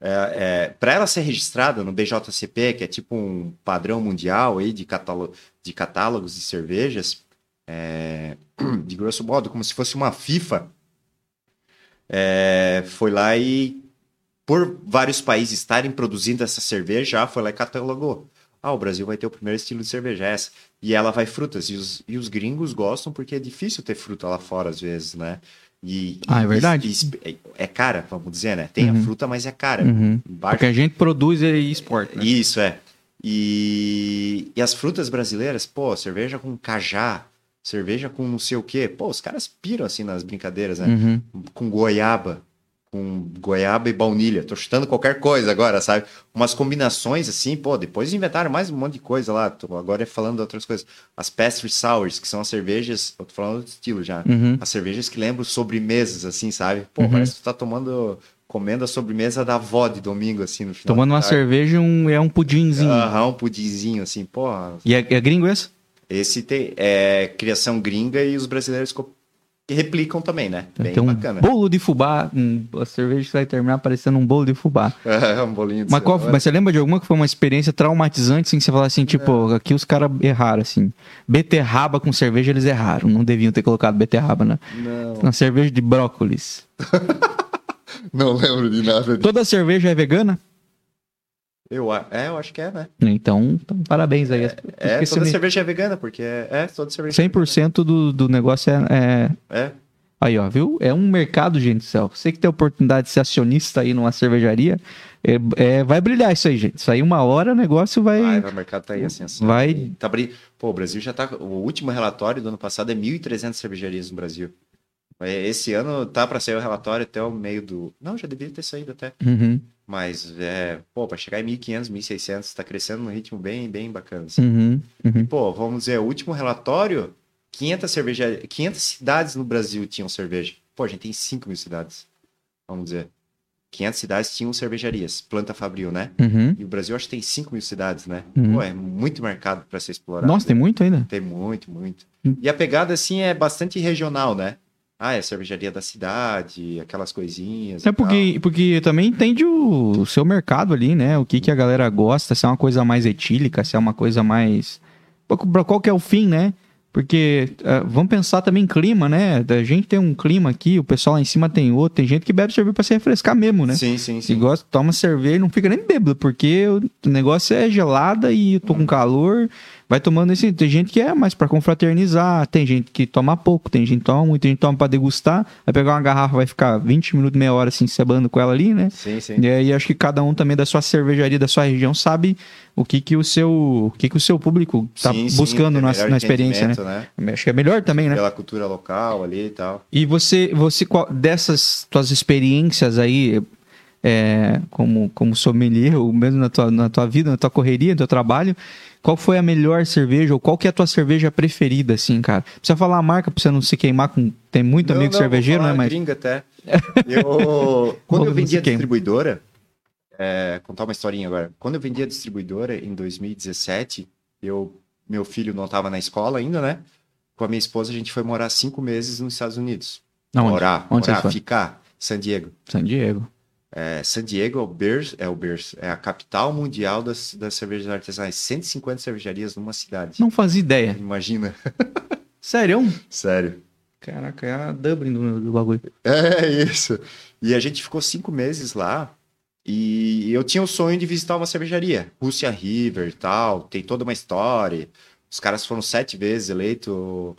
É, é, para ela ser registrada no BJCP, que é tipo um padrão mundial aí de, catálogo, de catálogos de cervejas, é, de grosso modo, como se fosse uma FIFA, é, foi lá e, por vários países estarem produzindo essa cerveja, foi lá e catalogou. Ah, o Brasil vai ter o primeiro estilo de cerveja, é essa. E ela vai frutas. E os, e os gringos gostam porque é difícil ter fruta lá fora, às vezes, né? E, Ah, é e- verdade. e- é cara, vamos dizer, né? Tem Uhum. a fruta, mas é cara. Uhum. Baixo Porque a gente produz e exporta. né? isso, é. E, e as frutas brasileiras, pô, cerveja com cajá, cerveja com não sei o quê. Pô, os caras piram assim nas brincadeiras, né? Uhum. Com goiaba. Com goiaba e baunilha. Tô chutando qualquer coisa agora, sabe? Umas combinações assim, pô, depois inventaram mais um monte de coisa lá. Tô agora falando de outras coisas. As pastry sours, que são as cervejas, eu tô falando do estilo já. Uhum. As cervejas que lembram sobremesas, assim, sabe? Pô, Uhum. parece que tu tá tomando, comendo a sobremesa da avó de domingo, assim, no final. Tomando uma cerveja um, é um pudinzinho. Aham, um pudinzinho, assim, pô. E é, é gringo esse? Esse tem, é criação gringa e os brasileiros co- que replicam também, né? Bem Tem um bacana. bolo de fubá. Um, a cerveja que vai terminar parecendo um bolo de fubá. É, um bolinho de Mas, qual, mas você lembra de alguma que foi uma experiência traumatizante, assim, que você fala assim, tipo, aqui os caras erraram, assim. Beterraba com cerveja eles erraram. Não deviam ter colocado beterraba na, Não, na cerveja de brócolis. não lembro de nada disso. Toda cerveja é vegana? Eu, é, eu acho que é, né? Então, então parabéns aí. É, Esqueci toda me- cerveja é vegana, porque é, é toda cerveja. 100% do, do negócio é, é- É. Aí, ó, viu? É um mercado, gente do céu. Você que tem a oportunidade de ser acionista aí numa cervejaria, é, é- vai brilhar isso aí, gente. Isso aí, uma hora o negócio vai. Vai, o mercado tá aí assim. assim. Vai- Tá. Pô, o Brasil já tá. O último relatório do ano passado é 1.300 cervejarias no Brasil. É, Esse ano tá para sair o relatório até o meio do. Não, já deveria ter saído até. Uhum, Mas, é, pô, para chegar em 1.500, 1.600, tá crescendo num ritmo bem, bem bacana. assim. uhum, uhum. Pô, vamos dizer, o último relatório, 500 cervejarias, 500 cidades no Brasil tinham cerveja. Pô, a gente tem 5 mil cidades. Vamos dizer. 500 cidades tinham cervejarias, planta fabril, né? Uhum. E o Brasil acho que tem 5 mil cidades, né? Uhum. Pô, é muito mercado para ser explorado. Nossa, tem muito ainda. Tem muito, muito. Hum. E a pegada, assim, é bastante regional, né? Ah, é a cervejaria da cidade, aquelas coisinhas. É e porque, porque também entende o, seu mercado ali, né? O que, que a galera gosta, se é uma coisa mais etílica, se é uma coisa mais. Qual qual que é o fim, né? Porque ah, vamos pensar também em clima, né? A gente tem um clima aqui, o pessoal lá em cima tem outro, tem gente que bebe cerveja pra se refrescar mesmo, né? Sim, sim, sim. gosta, toma cerveja e não fica nem bêbado, porque o negócio é gelada e eu tô com calor. Vai tomando esse. Tem gente que é mais pra confraternizar, tem gente que toma pouco, tem gente que toma muito, tem gente que toma pra degustar. Vai pegar uma garrafa, vai ficar 20 minutos, meia hora assim, cebando com ela ali, né? Sim, sim. E aí acho que cada um também da sua cervejaria, da sua região, sabe o que que o seu, o que que o seu público tá Sim, buscando tem na, na experiência, né? né? Acho que é melhor também, né? Pela cultura local ali e tal. E você, você qual- dessas tuas experiências aí, é, como, como sommelier, ou mesmo na tua, na tua vida, na tua correria, no teu trabalho, qual foi a melhor cerveja, ou qual que é a tua cerveja preferida, assim, cara? Precisa falar a marca pra você não se queimar com... Tem muito amigo cervejeiro, né? Mas... Mas... gringa até. Eu, quando eu Não vendia queima. distribuidora, é, contar uma historinha agora. Quando eu vendia distribuidora em 2017, eu, meu filho não estava na escola ainda, né? Com a minha esposa, a gente foi morar cinco meses nos Estados Unidos. Aonde? Morar, Onde vocês morar, ficar. San Diego. San Diego. É, San Diego é o berço, é o berço, é a capital mundial das, das cervejas artesanais. 150 cervejarias numa cidade. Não fazia ideia. Imagina. Sério? Sério. Caraca, é a Dublin do, do bagulho. É isso. E a gente ficou cinco meses lá. E eu tinha o sonho de visitar uma cervejaria. Russia River e tal. Tem toda uma história. Os caras foram sete vezes eleito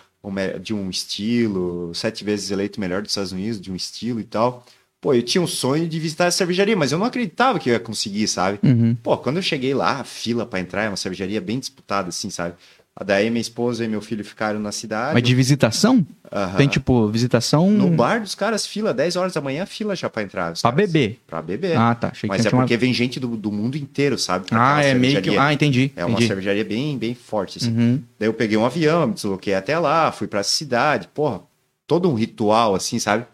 de um estilo. Sete vezes eleito melhor dos Estados Unidos de um estilo e tal. Pô, eu tinha um sonho de visitar essa cervejaria, mas eu não acreditava que eu ia conseguir, sabe? Uhum. Pô, quando eu cheguei lá, a fila pra entrar é uma cervejaria bem disputada, assim, sabe? Daí minha esposa e meu filho ficaram na cidade. Mas de visitação? Aham. Tem tipo, visitação No bar dos caras, fila, 10 horas da manhã, fila já pra entrar. pra beber. Pra beber. Ah, tá. Achei Mas é uma- porque vem gente do, do mundo inteiro, sabe? Ah, é meio que... Ah, entendi. É uma entendi. cervejaria bem, bem forte, assim. Uhum. Daí eu peguei um avião, me desloquei até lá, fui pra cidade, porra, todo um ritual, assim, sabe?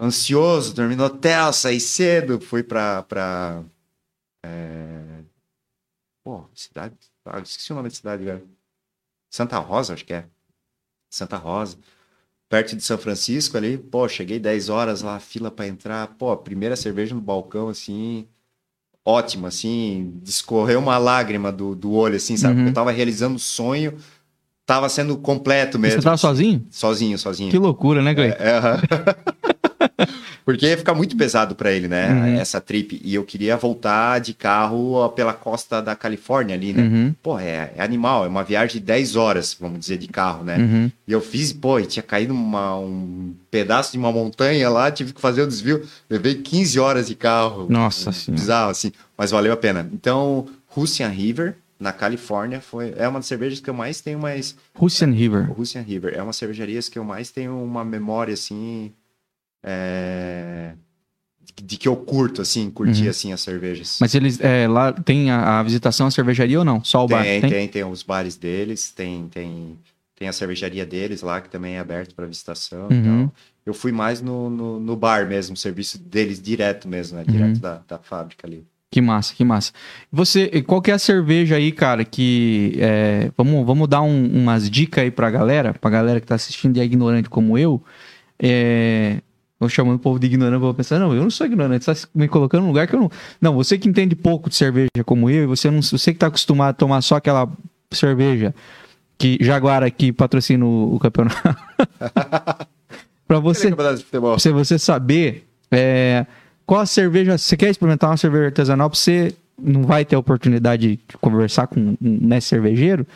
Ansioso, dormi no hotel, saí cedo, fui pra. pra é... Pô, cidade. Ah, esqueci o nome da cidade, velho. Santa Rosa, acho que é. Santa Rosa. Perto de São Francisco ali, pô, cheguei 10 horas lá, fila pra entrar, pô, primeira cerveja no balcão, assim, ótima, assim, discorreu uma lágrima do, do olho, assim, sabe? Uhum. Eu tava realizando o sonho, tava sendo completo E mesmo. Você tava sozinho? Sozinho, sozinho. Que loucura, né, Clay? É, aham. Porque ia ficar muito pesado pra ele, né? Uhum. Essa trip. E eu queria voltar de carro pela costa da Califórnia ali, né? Uhum. Pô, é, é animal, é uma viagem de 10 horas, vamos dizer, de carro, né? Uhum. E eu fiz, pô, e tinha caído uma- um pedaço de uma montanha lá, tive que fazer o desvio. Levei 15 horas de carro. Nossa senhora. Bizarro, assim, mas valeu a pena. Então, Russian River, na Califórnia, foi, é uma das cervejas que eu mais tenho mais. Russian River. Russian River é uma cervejaria que eu mais tenho uma memória, assim. É, de que eu curto, assim, curtir, uhum. assim, as cervejas. Mas eles, é, lá tem a, a, visitação à cervejaria ou não? Só o tem, bar? Tem, tem, tem os bares deles, tem, tem, tem a cervejaria deles lá, que também é aberto para visitação uhum. então, Eu fui mais no, no, no, bar mesmo, serviço deles direto mesmo, né? Direto uhum. da, da fábrica ali. Que massa, que massa. Você, qual que é a cerveja aí, cara, que... É, vamos, vamos dar um, umas dicas aí pra galera, pra galera que tá assistindo e é ignorante como eu. É, Vou chamando o povo de ignorante, vou pensar, não, eu não sou ignorante, você está me colocando num lugar que eu não. Não, você que entende pouco de cerveja como eu, e você, não, você que está acostumado a tomar só aquela cerveja que Jaguar aqui patrocina o, o campeonato. para você, pra você saber é, qual a cerveja. Você quer experimentar uma cerveja artesanal, você não vai ter a oportunidade de conversar com um né, cervejeiro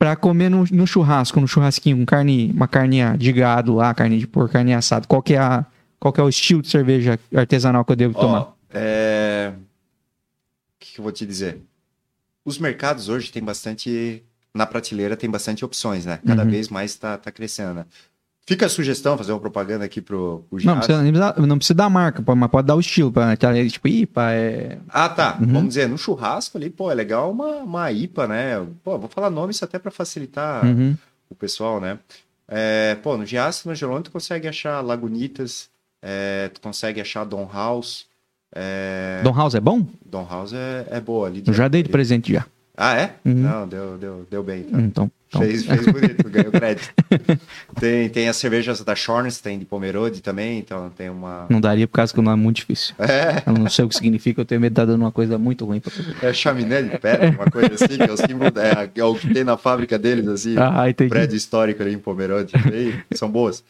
para comer no, no, churrasco, no churrasquinho, com carne, uma carninha de gado lá, carne de porco, carne assada. Qual que é, a, qual que é o estilo de cerveja artesanal que eu devo oh, tomar? É... O que, que eu vou te dizer? Os mercados hoje tem bastante... Na prateleira tem bastante opções, né? Cada uhum. vez mais está tá crescendo, né? Fica a sugestão, fazer uma propaganda aqui pro, pro não precisa, não precisa dar marca, mas pode dar o estilo. Pra, tipo, IPA é... Ah, tá. Uhum. Vamos dizer, no churrasco ali, pô, é legal uma, uma IPA, né? Pô, vou falar nomes até para facilitar uhum. o pessoal, né? É, pô, no Giasse, no Gelone, tu consegue achar Lagunitas, é, tu consegue achar Don House. É... Don House é bom? Don House é, é boa ali. Eu já dei de presente já. Ah, é? Uhum. Não, deu, deu, deu bem. Então. então, então. Fez, fez bonito, ganhou crédito. tem, tem as cervejas da Shorns, tem de Pomerode também, então tem uma. Não daria por causa que o nome é muito difícil. É. Eu não sei o que significa, eu tenho medo de estar dando uma coisa muito ruim pra É chaminé de pedra, uma coisa assim, que é o símbolo, é, é o que tem na fábrica deles, assim. Ah. Prédio histórico ali em Pomerode. são boas.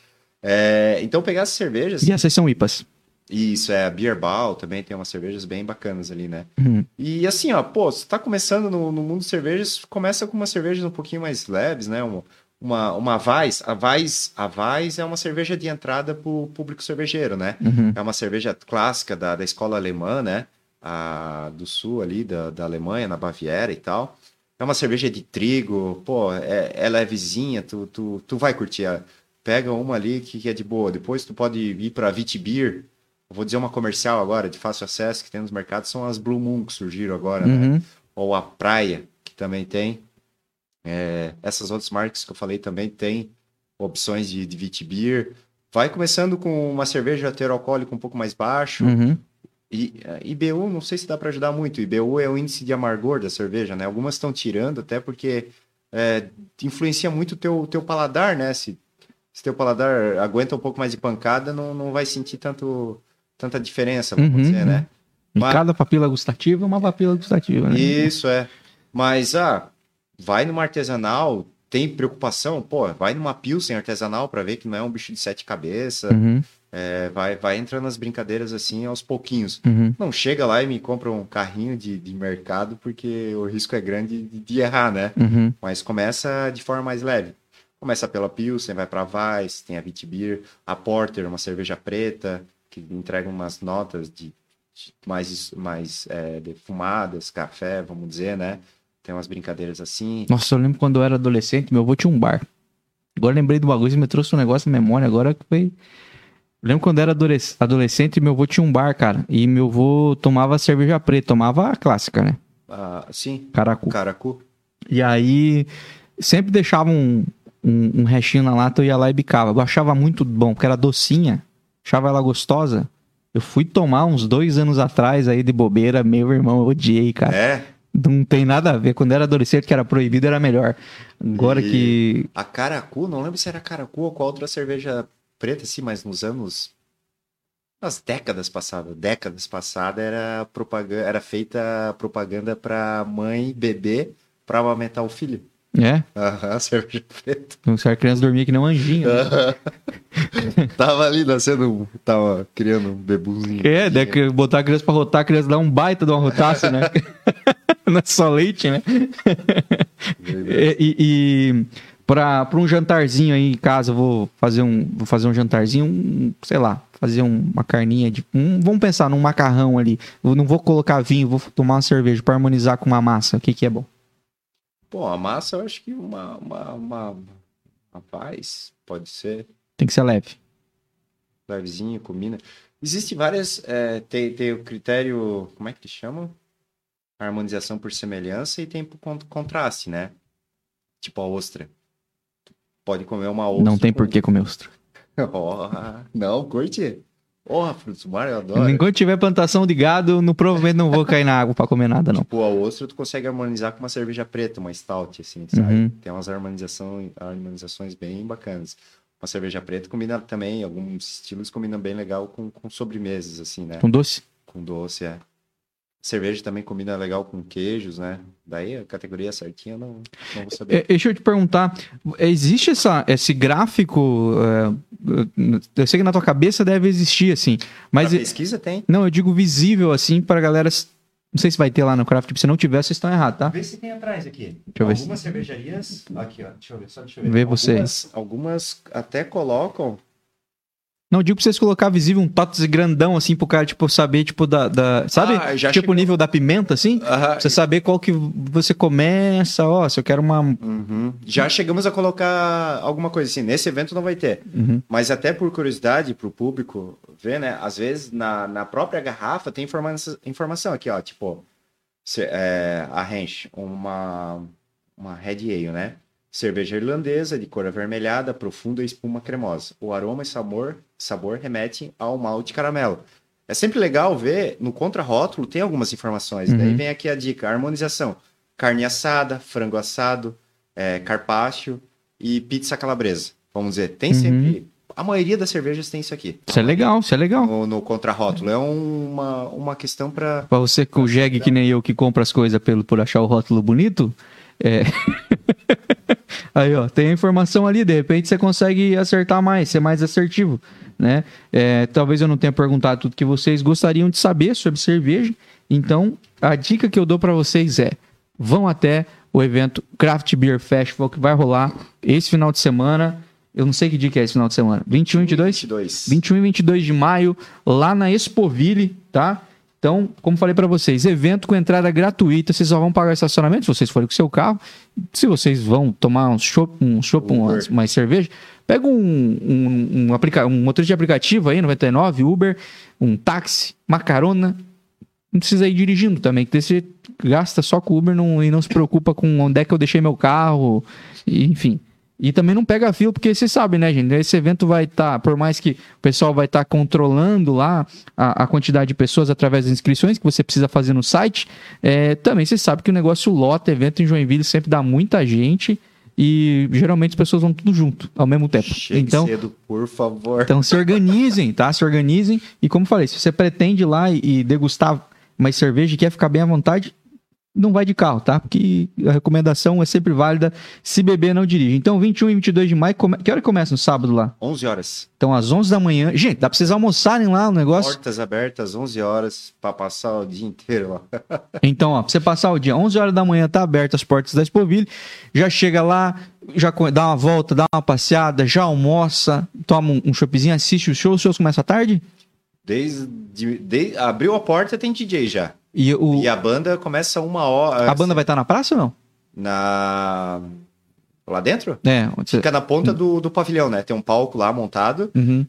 É, então pegar essas cervejas. E essas são IPAs. Isso, é a Beer Ball também tem umas cervejas bem bacanas ali, né? Uhum. E assim, ó, pô, você tá começando no, no, mundo de cervejas, começa com umas cervejas um pouquinho mais leves, né? Uma, uma, uma Weiss, a Weiss, a Weiss é uma cerveja de entrada pro público cervejeiro, né? Uhum. É uma cerveja clássica da, da escola alemã, né? A, do sul ali, da, da Alemanha, na Baviera e tal. É uma cerveja de trigo, pô, é, é vizinha, tu, tu, tu vai curtir. Pega uma ali que, que é de boa. Depois tu pode ir pra Vitibir, vou dizer uma comercial agora, de fácil acesso, que tem nos mercados, são as Blue Moon que surgiram agora, né? uhum. né? Ou a Praia, que também tem. É, essas outras marcas que eu falei também tem opções de, de Vitibir. Vai começando com uma cerveja ter alcoólico um pouco mais baixo. Uhum. E uh, IBU, não sei se dá para ajudar muito. IBU é o índice de amargor da cerveja, né? Algumas estão tirando até porque é, influencia muito o teu, teu paladar, né? Se, se teu paladar aguenta um pouco mais de pancada, não, não vai sentir tanto tanta diferença, vamos uhum, dizer, né? Em Mas... cada papila gustativa, uma papila gustativa, né? Isso, é. Mas, ah, vai numa artesanal, tem preocupação, pô, vai numa Pilsen artesanal para ver que não é um bicho de sete cabeças. Uhum. É, vai, vai entrando nas brincadeiras assim aos pouquinhos. Uhum. Não chega lá e me compra um carrinho de, de mercado porque o risco é grande de, de errar, né? Uhum. Mas começa de forma mais leve. Começa pela Pilsen, vai para Weiss, tem a Vitibir, a Porter, uma cerveja preta, que entregam umas notas de, de mais, mais é, defumadas, café, vamos dizer, né? Tem umas brincadeiras assim. Nossa, eu lembro quando eu era adolescente, meu avô tinha um bar. Agora lembrei do bagulho, você me trouxe um negócio na memória, agora que foi... Eu lembro quando eu era adolescente, meu avô tinha um bar, cara. E meu avô tomava cerveja preta, tomava a clássica, né? Ah, sim. Caracu. Caracu. E aí, sempre deixava um, um, um restinho na lata, eu ia lá e bicava. Eu achava muito bom, porque era docinha achava ela gostosa. Eu fui tomar uns dois anos atrás aí de bobeira, meu irmão, eu odiei, cara. É? Não tem nada a ver. Quando era adolescente, que era proibido, era melhor. Agora e que. A Caracu, não lembro se era Caracu ou qual outra cerveja preta, assim, mas nos anos. Nas décadas passadas, décadas passadas, era propaganda, era feita propaganda para mãe beber para amamentar o filho. É? Aham, cerveja preta. Então, a criança dormia que nem um anjinho. Né? tava ali nascendo, tava criando um bebuzinho. É, daí botar a criança pra rotar, a criança dá um baita de uma rotaça, né? Não é só leite, né? e, e, e pra, pra um jantarzinho aí em casa, eu vou fazer um, vou fazer um jantarzinho, um, sei lá, fazer um, uma carninha de. Um, vamos pensar num macarrão ali. Eu não vou colocar vinho, vou tomar uma cerveja para harmonizar com uma massa. O que, que é bom? Pô, a massa eu acho que uma, uma, uma, uma paz pode ser. Tem que ser leve. levezinho, combina. Existe várias. É, tem, tem o critério. Como é que eles chamam? Harmonização por semelhança e tem por contraste, né? Tipo a ostra. Pode comer uma ostra. Não tem com... por que comer ostra. oh, não, curte. Porra, frutos do mar, eu adoro. Enquanto tiver plantação de gado, no, provavelmente não vou cair na água para comer nada, não. Tipo, a ostra tu consegue harmonizar com uma cerveja preta, uma stout, assim, sabe? Uhum. Tem umas harmonização, harmonizações bem bacanas. Uma cerveja preta combina também, alguns estilos combinam bem legal com, com sobremesas, assim, né? Com doce? Com doce, é. Cerveja também combina legal com queijos, né? Daí a categoria certinha não, não vou saber. É, deixa eu te perguntar, existe essa, esse gráfico? É, eu sei que na tua cabeça deve existir, assim. Mas pra pesquisa tem. Não, eu digo visível, assim, para galera. Não sei se vai ter lá no Craft, se não tiver, vocês estão errados, tá? Vê se tem atrás aqui. Deixa eu ver algumas se... cervejarias. Aqui, ó. Deixa eu ver, só deixa eu ver. Vê algumas, vocês. Algumas até colocam não, digo pra vocês colocar visível um totes grandão, assim, pro cara, tipo, saber, tipo, da. da sabe? Ah, tipo chegou... o nível da pimenta, assim? Uh -huh. Você saber qual que você começa, ó, se eu quero uma. Uhum. Já chegamos a colocar alguma coisa assim. Nesse evento não vai ter. Uhum. Mas até por curiosidade pro público ver, né? Às vezes na, na própria garrafa tem informa informação aqui, ó. Tipo, se, é, a Hench, uma, uma Red Ale, né? Cerveja irlandesa, de cor avermelhada, profunda e espuma cremosa. O aroma e sabor, sabor remetem ao malte caramelo. É sempre legal ver, no contrarótulo tem algumas informações. Uhum. Daí vem aqui a dica, a harmonização. Carne assada, frango assado, é, carpaccio e pizza calabresa. Vamos dizer, tem uhum. sempre... A maioria das cervejas tem isso aqui. Isso é legal, isso é legal. No, no contrarótulo. É uma, uma questão para... Para você que o jegue que nem eu que compra as coisas pelo, por achar o rótulo bonito... É... Aí, ó, tem a informação ali, de repente você consegue acertar mais, ser mais assertivo, né? É, talvez eu não tenha perguntado tudo que vocês gostariam de saber sobre cerveja, então a dica que eu dou para vocês é: vão até o evento Craft Beer Festival que vai rolar esse final de semana. Eu não sei que dia que é esse final de semana. 21 e 22? 22. 21 e 22 de maio, lá na Expoville, tá? Então, como falei para vocês, evento com entrada gratuita, vocês só vão pagar estacionamento se vocês forem com seu carro. Se vocês vão tomar um chopp, um chopp, uma, mais cerveja, pega um, um, um, aplica um motorista de aplicativo aí, 99, Uber, um táxi, uma carona. Não precisa ir dirigindo também, que você gasta só com Uber não, e não se preocupa com onde é que eu deixei meu carro, e, enfim. E também não pega fila, porque você sabe, né, gente? Esse evento vai estar, tá, por mais que o pessoal vai estar tá controlando lá a, a, quantidade de pessoas através das inscrições que você precisa fazer no site, é, também você sabe que o negócio lota, evento em Joinville sempre dá muita gente e geralmente as pessoas vão tudo junto, ao mesmo tempo. Chegue então, cedo, por favor. Então se organizem, tá? Se organizem. E como falei, se você pretende ir lá e, degustar mais cerveja e quer ficar bem à vontade, não vai de carro, tá? Porque a recomendação é sempre válida se beber não dirige. Então, 21 e 22 de maio, come... que hora começa no sábado lá? 11 horas. Então, às 11 da manhã. Gente, dá pra vocês almoçarem lá o negócio? Portas abertas, 11 horas, pra passar o dia inteiro lá. então, ó, pra você passar o dia, 11 horas da manhã tá aberto as portas da Expoville, já chega lá, já dá uma volta, dá uma passeada, já almoça, toma um, um choppzinho, assiste o show. Os shows começam à tarde? Desde, de, abriu a porta, tem DJ já. E, o... e a banda começa uma hora. A banda vai estar na praça ou não? Na. Lá dentro? É. Você... Fica na ponta do, do pavilhão, né? Tem um palco lá montado. Uhum.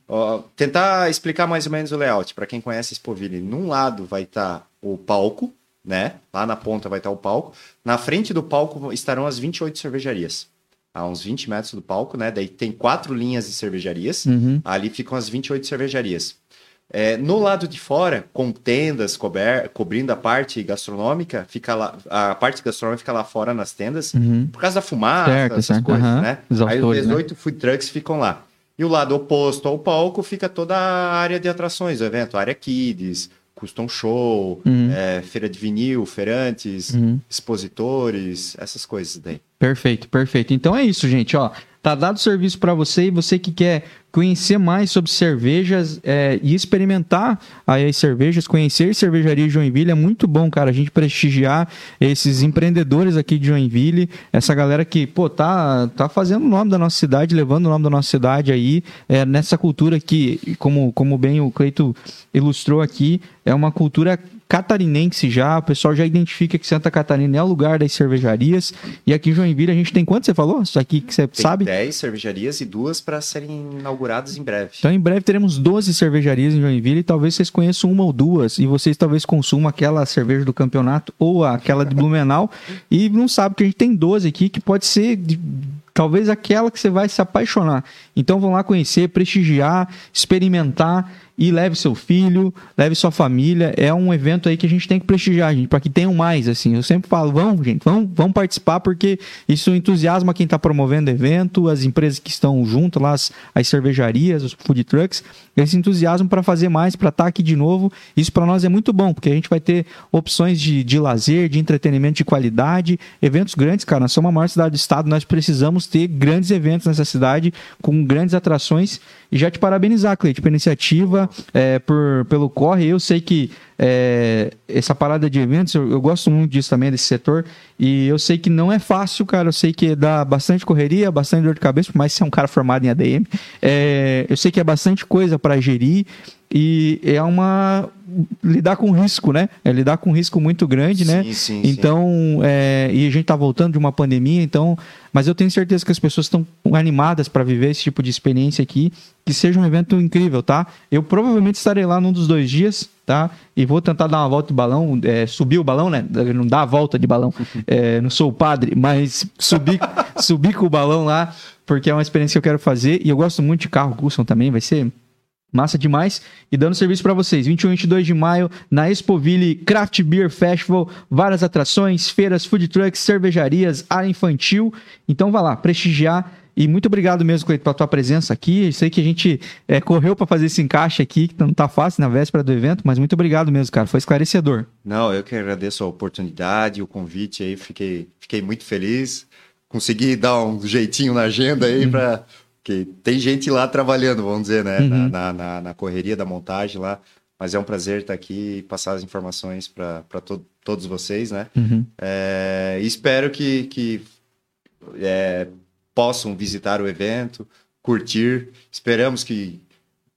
tentar explicar mais ou menos o layout. Para quem conhece Spoville, num lado vai estar tá o palco, né? Lá na ponta vai estar tá o palco. Na frente do palco estarão as 28 cervejarias. A uns 20 metros do palco, né? Daí tem quatro linhas de cervejarias. Uhum. Ali ficam as 28 cervejarias. É, no lado de fora, com tendas cober, cobrindo a parte gastronômica, fica lá, a parte gastronômica fica lá fora nas tendas, uhum. por causa da fumaça, certo, essas certo. coisas, uhum. né? Aí os 18 né? food trucks ficam lá. E o lado oposto ao palco fica toda a área de atrações do evento, área kids, custom show, uhum. é, feira de vinil, feirantes, uhum. expositores, essas coisas daí. Perfeito, perfeito. Então é isso, gente, ó. Tá dado o serviço para você e você que quer conhecer mais sobre cervejas é, e experimentar aí as cervejas, conhecer cervejaria Joinville é muito bom, cara. A gente prestigiar esses empreendedores aqui de Joinville, essa galera que, pô, tá, tá fazendo o nome da nossa cidade, levando o nome da nossa cidade aí, é, nessa cultura que, como, como bem o Cleito ilustrou aqui, é uma cultura catarinense já, o pessoal já identifica que Santa Catarina é o lugar das cervejarias. E aqui em Joinville a gente tem quanto você falou? Isso aqui que você Tem sabe? 10 cervejarias e duas para serem inauguradas em breve. Então, em breve teremos 12 cervejarias em Joinville e talvez vocês conheçam uma ou duas e vocês talvez consumam aquela cerveja do campeonato ou aquela de Blumenau e não sabe que a gente tem 12 aqui que pode ser de- talvez aquela que você vai se apaixonar. Então, vão lá conhecer, prestigiar, experimentar e leve seu filho, leve sua família. É um evento aí que a gente tem que prestigiar, gente, para que tenham mais, assim. Eu sempre falo, vamos, gente, vamos, vamos participar, porque isso entusiasma quem está promovendo o evento, as empresas que estão junto lá, as, as cervejarias, os food trucks, eles se entusiasmam para fazer mais, para estar aqui de novo. Isso para nós é muito bom, porque a gente vai ter opções de, de lazer, de entretenimento de qualidade, eventos grandes, cara. Nós somos a maior cidade do estado, nós precisamos ter grandes eventos nessa cidade, com grandes atrações. E já te parabenizar, Cleide, pela iniciativa, é, por, pelo corre. Eu sei que é, essa parada de eventos, eu, eu gosto muito disso também, desse setor. E eu sei que não é fácil, cara. Eu sei que dá bastante correria, bastante dor de cabeça, por mais que você é um cara formado em ADM. É, eu sei que é bastante coisa para gerir. E é uma. lidar com risco, né? É lidar com risco muito grande, né? Sim, sim, sim. Então, é, e a gente tá voltando de uma pandemia, então, mas eu tenho certeza que as pessoas estão animadas para viver esse tipo de experiência aqui, que seja um evento incrível, tá? Eu provavelmente estarei lá num dos dois dias, tá? E vou tentar dar uma volta de balão, é, subir o balão, né? Não dá a volta de balão, é, não sou o padre, mas subir, subir com o balão lá, porque é uma experiência que eu quero fazer e eu gosto muito de carro custom também, vai ser Massa demais. E dando serviço para vocês. 21 e 22 de maio, na Expoville Craft Beer Festival. Várias atrações, feiras, food trucks, cervejarias, área infantil. Então vá lá, prestigiar. E muito obrigado mesmo, Cleito, pela tua presença aqui. Eu sei que a gente é, correu para fazer esse encaixe aqui, que não tá fácil na véspera do evento, mas muito obrigado mesmo, cara. Foi esclarecedor. Não, eu que agradeço a oportunidade, o convite aí, fiquei, fiquei muito feliz. Consegui dar um jeitinho na agenda aí para que tem gente lá trabalhando, vamos dizer, né, Uhum. na, na, na- na correria da montagem lá. Mas é um prazer estar aqui e passar as informações para to todos vocês, né? Uhum. É, espero que, que é, possam visitar o evento, curtir. Esperamos que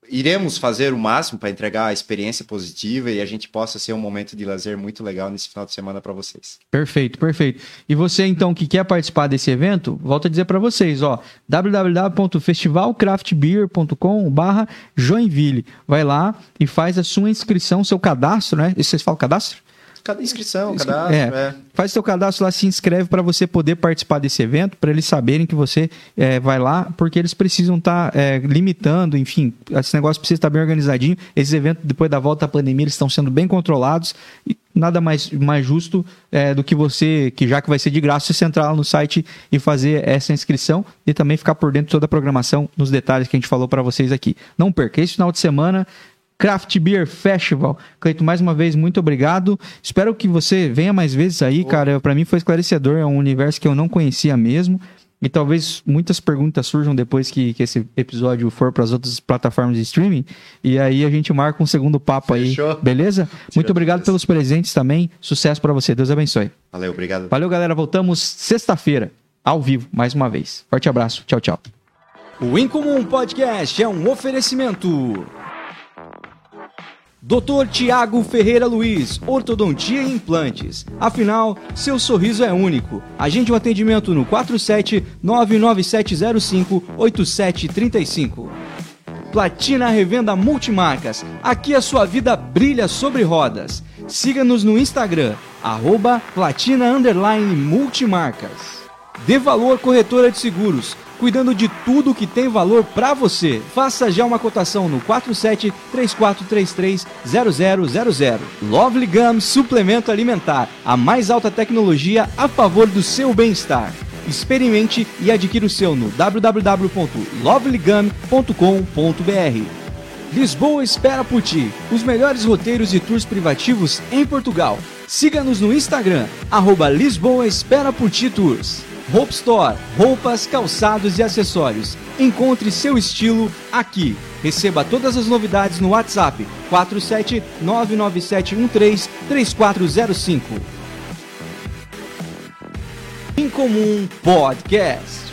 iremos fazer o máximo para entregar a experiência positiva e a gente possa ser um momento de lazer muito legal nesse final de semana para vocês. Perfeito, perfeito. E você então que quer participar desse evento, volto a dizer para vocês, ó, www.festivalcraftbeer.com/barra Joinville. Vai lá e faz a sua inscrição, seu cadastro, né? Isso vocês falam cadastro? Cada inscrição, cadastro, é. é. Faz seu cadastro lá, se inscreve para você poder participar desse evento, para eles saberem que você é, vai lá, porque eles precisam estar limitando, enfim, esse negócio precisa estar bem organizadinho. Esses eventos, depois da volta da pandemia, eles estão sendo bem controlados e nada mais, mais justo é, do que você, que já que vai ser de graça, você entrar lá no site e fazer essa inscrição e também ficar por dentro de toda a programação nos detalhes que a gente falou para vocês aqui. Não perca, esse final de semana Craft Beer Festival. Cleito, mais uma vez, muito obrigado. Espero que você venha mais vezes aí, cara. Para mim foi esclarecedor, é um universo que eu não conhecia mesmo. E talvez muitas perguntas surjam depois que, que esse episódio for para as outras plataformas de streaming. E aí a gente marca um segundo papo Fechou. aí, beleza? Muito obrigado beleza. pelos presentes também. Sucesso para você. Deus abençoe. Valeu, obrigado. Valeu, galera. Voltamos sexta-feira, ao vivo, mais uma vez. Forte abraço. Tchau, tchau. O Incomum Podcast é um oferecimento. Dr. Tiago Ferreira Luiz, Ortodontia e Implantes. Afinal, seu sorriso é único. Agende um atendimento no 47 99705 8735. Platina Revenda Multimarcas. Aqui a sua vida brilha sobre rodas. Siga-nos no Instagram, arroba Platina Multimarcas. Dê Valor Corretora de Seguros, cuidando de tudo que tem valor para você. Faça já uma cotação no 47 3433 0000. Lovely Gum Suplemento Alimentar, a mais alta tecnologia a favor do seu bem-estar. Experimente e adquira o seu no www.lovelygum.com.br. Lisboa espera por ti. Os melhores roteiros e tours privativos em Portugal. Siga-nos no Instagram, arroba Lisboa Espera por Ti Tours. Hope Store, roupas, calçados e acessórios. Encontre seu estilo aqui. Receba todas as novidades no WhatsApp 47 99713 3405. Incomum Podcast.